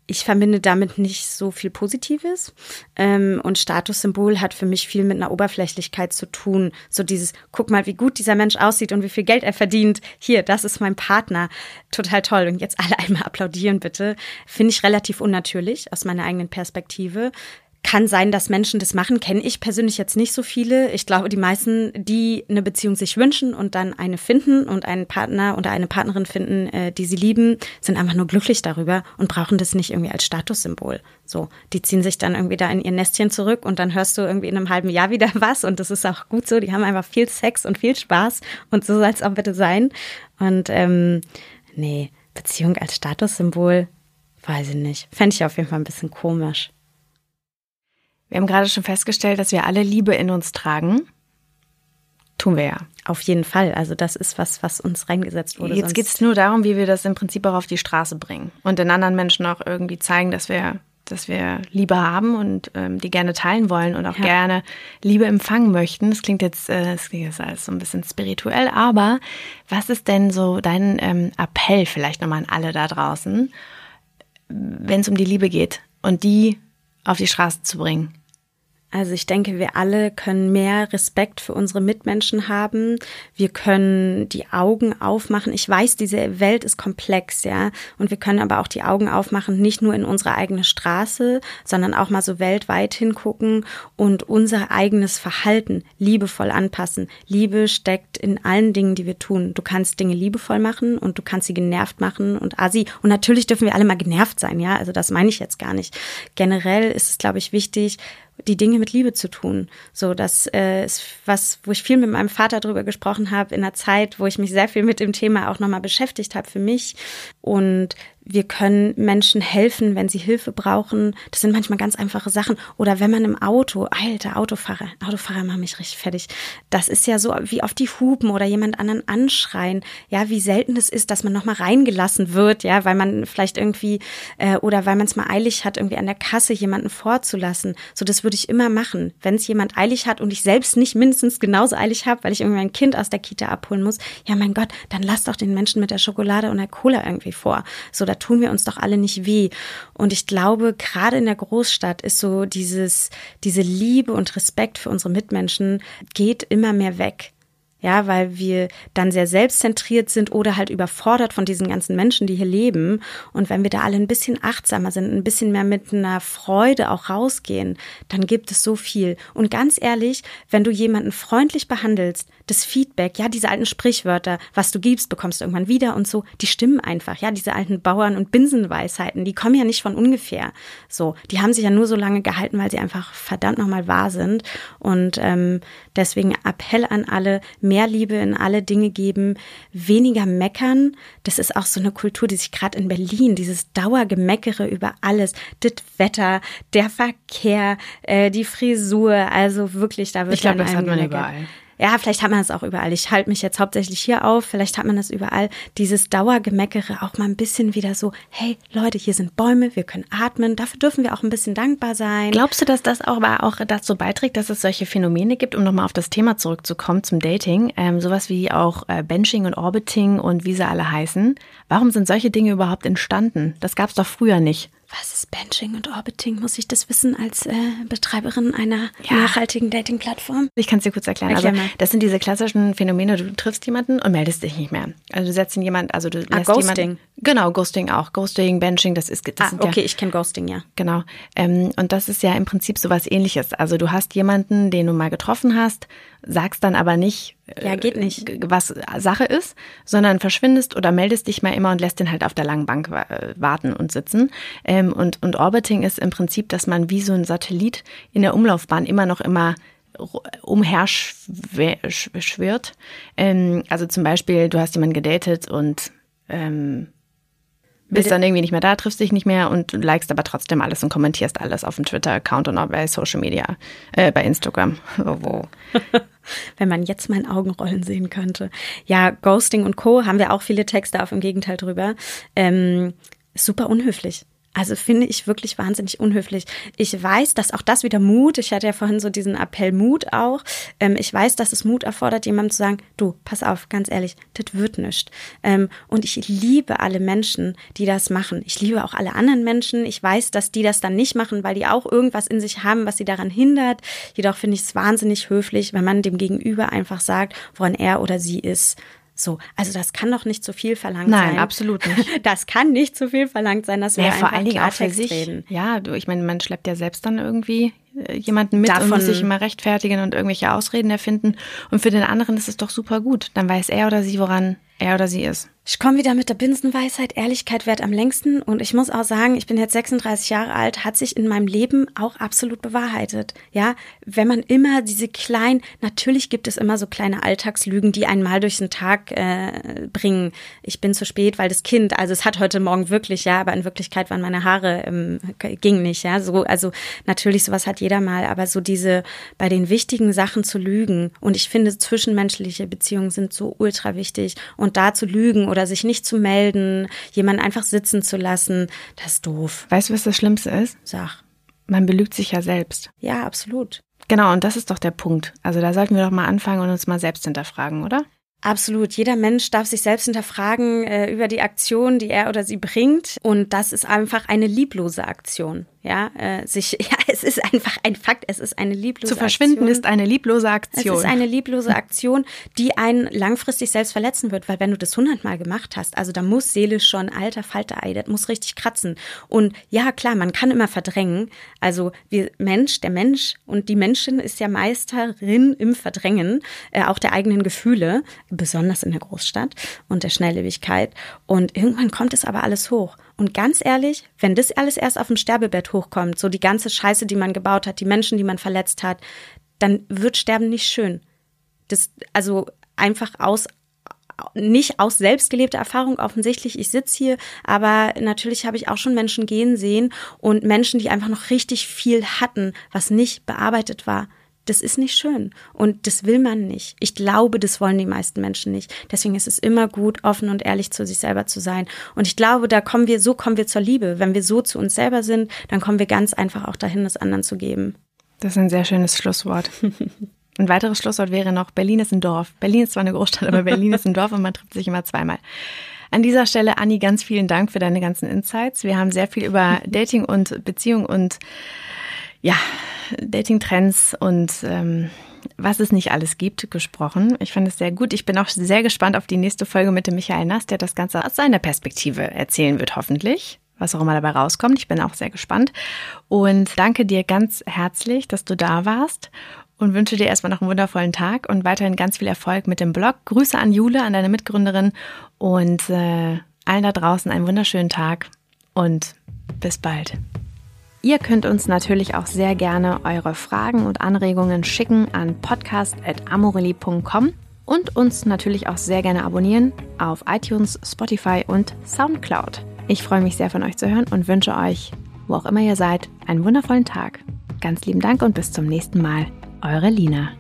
ich verbinde damit nicht so viel Positives. Ähm, und Statussymbol hat für mich viel mit einer Oberflächlichkeit zu tun. So dieses, guck mal, wie gut dieser Mensch aussieht und wie viel Geld er verdient. Hier, das ist mein Partner. Total toll. Und jetzt alle einmal applaudieren, bitte. Finde ich relativ unnatürlich aus meiner eigenen Perspektive. Kann sein, dass Menschen das machen, kenne ich persönlich jetzt nicht so viele. Ich glaube, die meisten, die eine Beziehung sich wünschen und dann eine finden und einen Partner oder eine Partnerin finden, äh, die sie lieben, sind einfach nur glücklich darüber und brauchen das nicht irgendwie als Statussymbol. So, die ziehen sich dann irgendwie da in ihr Nestchen zurück und dann hörst du irgendwie in einem halben Jahr wieder was und das ist auch gut so. Die haben einfach viel Sex und viel Spaß und so soll es auch bitte sein. Und ähm, nee, Beziehung als Statussymbol, weiß ich nicht. Fände ich auf jeden Fall ein bisschen komisch.
Wir haben gerade schon festgestellt, dass wir alle Liebe in uns tragen. Tun wir ja.
Auf jeden Fall. Also das ist was, was uns reingesetzt wurde.
Jetzt geht es nur darum, wie wir das im Prinzip auch auf die Straße bringen und den anderen Menschen auch irgendwie zeigen, dass wir, dass wir Liebe haben und ähm, die gerne teilen wollen und auch ja. gerne Liebe empfangen möchten. Das klingt jetzt, äh, das klingt jetzt alles so ein bisschen spirituell, aber was ist denn so dein ähm, Appell vielleicht nochmal an alle da draußen, wenn es um die Liebe geht und die auf die Straße zu bringen?
Also ich denke, wir alle können mehr Respekt für unsere Mitmenschen haben. Wir können die Augen aufmachen. Ich weiß, diese Welt ist komplex, ja. Und wir können aber auch die Augen aufmachen, nicht nur in unsere eigene Straße, sondern auch mal so weltweit hingucken und unser eigenes Verhalten liebevoll anpassen. Liebe steckt in allen Dingen, die wir tun. Du kannst Dinge liebevoll machen und du kannst sie genervt machen und asi. Und natürlich dürfen wir alle mal genervt sein, ja. Also das meine ich jetzt gar nicht. Generell ist es, glaube ich, wichtig, die Dinge mit Liebe zu tun. So, das äh, ist was, wo ich viel mit meinem Vater drüber gesprochen habe in einer Zeit, wo ich mich sehr viel mit dem Thema auch nochmal beschäftigt habe für mich. Und wir können Menschen helfen, wenn sie Hilfe brauchen. Das sind manchmal ganz einfache Sachen. Oder wenn man im Auto, alter Autofahrer, Autofahrer machen mich richtig fertig. Das ist ja so wie auf die Hupen oder jemand anderen anschreien. Ja, wie selten es ist, dass man nochmal reingelassen wird, ja, weil man vielleicht irgendwie, äh, oder weil man es mal eilig hat, irgendwie an der Kasse jemanden vorzulassen. So, das würde ich immer machen. Wenn es jemand eilig hat und ich selbst nicht mindestens genauso eilig habe, weil ich irgendwie ein Kind aus der Kita abholen muss, ja, mein Gott, dann lass doch den Menschen mit der Schokolade und der Cola irgendwie vor. So, da tun wir uns doch alle nicht weh. Und ich glaube, gerade in der Großstadt ist so dieses, diese Liebe und Respekt für unsere Mitmenschen geht immer mehr weg. Ja, weil wir dann sehr selbstzentriert sind oder halt überfordert von diesen ganzen Menschen, die hier leben. Und wenn wir da alle ein bisschen achtsamer sind, ein bisschen mehr mit einer Freude auch rausgehen, dann gibt es so viel. Und ganz ehrlich, wenn du jemanden freundlich behandelst, das Feedback, ja, diese alten Sprichwörter, was du gibst, bekommst du irgendwann wieder und so, die stimmen einfach, ja, diese alten Bauern- und Binsenweisheiten, die kommen ja nicht von ungefähr. So, die haben sich ja nur so lange gehalten, weil sie einfach verdammt nochmal wahr sind. Und ähm, deswegen Appell an alle, mehr Liebe in alle Dinge geben, weniger meckern. Das ist auch so eine Kultur, die sich gerade in Berlin, dieses Dauergemeckere über alles, das Wetter, der Verkehr, äh, die Frisur, also wirklich, da wird
Ich glaube, das hat man überall
ja, vielleicht hat man das auch überall. Ich halte mich jetzt hauptsächlich hier auf, vielleicht hat man das überall. Dieses Dauergemeckere auch mal ein bisschen wieder so, hey Leute, hier sind Bäume, wir können atmen, dafür dürfen wir auch ein bisschen dankbar sein.
Glaubst du, dass das auch, aber auch dazu beiträgt, dass es solche Phänomene gibt, um nochmal auf das Thema zurückzukommen, zum Dating, ähm, sowas wie auch äh, Benching und Orbiting und wie sie alle heißen? Warum sind solche Dinge überhaupt entstanden? Das gab es doch früher nicht.
Was ist Benching und Orbiting? Muss ich das wissen als äh, Betreiberin einer ja. nachhaltigen Dating-Plattform?
Ich kann es dir kurz erklären. Erklär also, das sind diese klassischen Phänomene, du triffst jemanden und meldest dich nicht mehr. Also du setzt ihn jemand, also du
ah,
lässt
Ghosting.
Jemanden, genau, Ghosting auch. Ghosting, Benching, das ist das
ah, okay, ja, ich kenne Ghosting, ja.
Genau. Ähm, und das ist ja im Prinzip sowas ähnliches. Also du hast jemanden, den du mal getroffen hast sagst dann aber nicht,
ja, geht äh, nicht.
was Sache ist, sondern verschwindest oder meldest dich mal immer und lässt den halt auf der langen Bank warten und sitzen. Ähm, und, und Orbiting ist im Prinzip, dass man wie so ein Satellit in der Umlaufbahn immer noch immer umher schwirrt. Ähm, also zum Beispiel, du hast jemanden gedatet und ähm, bist dann irgendwie nicht mehr da, triffst dich nicht mehr und likest aber trotzdem alles und kommentierst alles auf dem Twitter-Account und auch bei Social Media, äh, bei Instagram. Wo.
Wenn man jetzt mein Augenrollen sehen könnte. Ja, Ghosting und Co. haben wir auch viele Texte auf im Gegenteil drüber. Ähm, super unhöflich. Also finde ich wirklich wahnsinnig unhöflich. Ich weiß, dass auch das wieder Mut, ich hatte ja vorhin so diesen Appell Mut auch. Ähm, ich weiß, dass es Mut erfordert, jemandem zu sagen, du, pass auf, ganz ehrlich, das wird nicht. Ähm, und ich liebe alle Menschen, die das machen. Ich liebe auch alle anderen Menschen. Ich weiß, dass die das dann nicht machen, weil die auch irgendwas in sich haben, was sie daran hindert. Jedoch finde ich es wahnsinnig höflich, wenn man dem Gegenüber einfach sagt, woran er oder sie ist. So, also das kann doch nicht zu viel verlangt
Nein,
sein.
Nein, absolut nicht.
Das kann nicht zu viel verlangt sein, dass wir ja,
vor allen Dingen auch für sich.
Reden.
Ja, du, ich meine, man schleppt ja selbst dann irgendwie jemanden mit
Davon,
und muss sich immer rechtfertigen und irgendwelche Ausreden erfinden. Und für den anderen ist es doch super gut. Dann weiß er oder sie, woran er oder sie ist.
Ich komme wieder mit der Binsenweisheit, Ehrlichkeit wert am längsten. Und ich muss auch sagen, ich bin jetzt 36 Jahre alt, hat sich in meinem Leben auch absolut bewahrheitet. Ja, wenn man immer diese kleinen, natürlich gibt es immer so kleine Alltagslügen, die einen mal durch den Tag äh, bringen. Ich bin zu spät, weil das Kind, also es hat heute Morgen wirklich, ja, aber in Wirklichkeit waren meine Haare, ähm, ging nicht, ja. So, also natürlich, sowas hat jeder mal, aber so diese bei den wichtigen Sachen zu lügen. Und ich finde, zwischenmenschliche Beziehungen sind so ultra wichtig. Und da zu lügen oder sich nicht zu melden, jemanden einfach sitzen zu lassen, das ist doof.
Weißt du, was das Schlimmste ist?
Sag.
Man belügt sich ja selbst.
Ja, absolut.
Genau, und das ist doch der Punkt. Also da sollten wir doch mal anfangen und uns mal selbst hinterfragen, oder?
Absolut. Jeder Mensch darf sich selbst hinterfragen äh, über die Aktion, die er oder sie bringt. Und das ist einfach eine lieblose Aktion. Ja, äh, sich, ja, es ist einfach ein Fakt, es ist eine lieblose
Aktion. Zu verschwinden
Aktion.
ist eine lieblose Aktion.
Es ist eine lieblose Aktion, die einen langfristig selbst verletzen wird, weil wenn du das hundertmal gemacht hast, also da muss seelisch schon, alter Falterei, das muss richtig kratzen. Und ja, klar, man kann immer verdrängen. Also wir Mensch, der Mensch und die Menschen ist ja Meisterin im Verdrängen, äh, auch der eigenen Gefühle, besonders in der Großstadt und der Schnelllebigkeit. Und irgendwann kommt es aber alles hoch. Und ganz ehrlich, wenn das alles erst auf dem Sterbebett hochkommt, so die ganze Scheiße, die man gebaut hat, die Menschen, die man verletzt hat, dann wird Sterben nicht schön. Das, also einfach aus, nicht aus selbstgelebter Erfahrung offensichtlich, ich sitze hier, aber natürlich habe ich auch schon Menschen gehen sehen und Menschen, die einfach noch richtig viel hatten, was nicht bearbeitet war das ist nicht schön und das will man nicht. Ich glaube, das wollen die meisten Menschen nicht. Deswegen ist es immer gut, offen und ehrlich zu sich selber zu sein. Und ich glaube, da kommen wir, so kommen wir zur Liebe. Wenn wir so zu uns selber sind, dann kommen wir ganz einfach auch dahin, das anderen zu geben.
Das ist ein sehr schönes Schlusswort. Ein weiteres Schlusswort wäre noch, Berlin ist ein Dorf. Berlin ist zwar eine Großstadt, aber Berlin ist ein Dorf und man trifft sich immer zweimal. An dieser Stelle, Anni, ganz vielen Dank für deine ganzen Insights. Wir haben sehr viel über Dating und Beziehung und ja, Dating-Trends und ähm, was es nicht alles gibt, gesprochen. Ich fand es sehr gut. Ich bin auch sehr gespannt auf die nächste Folge mit dem Michael Nass, der das Ganze aus seiner Perspektive erzählen wird, hoffentlich. Was auch immer dabei rauskommt. Ich bin auch sehr gespannt. Und danke dir ganz herzlich, dass du da warst und wünsche dir erstmal noch einen wundervollen Tag und weiterhin ganz viel Erfolg mit dem Blog. Grüße an Jule, an deine Mitgründerin und äh, allen da draußen einen wunderschönen Tag und bis bald. Ihr könnt uns natürlich auch sehr gerne eure Fragen und Anregungen schicken an podcast.amorelli.com und uns natürlich auch sehr gerne abonnieren auf iTunes, Spotify und Soundcloud. Ich freue mich sehr von euch zu hören und wünsche euch, wo auch immer ihr seid, einen wundervollen Tag. Ganz lieben Dank und bis zum nächsten Mal. Eure Lina.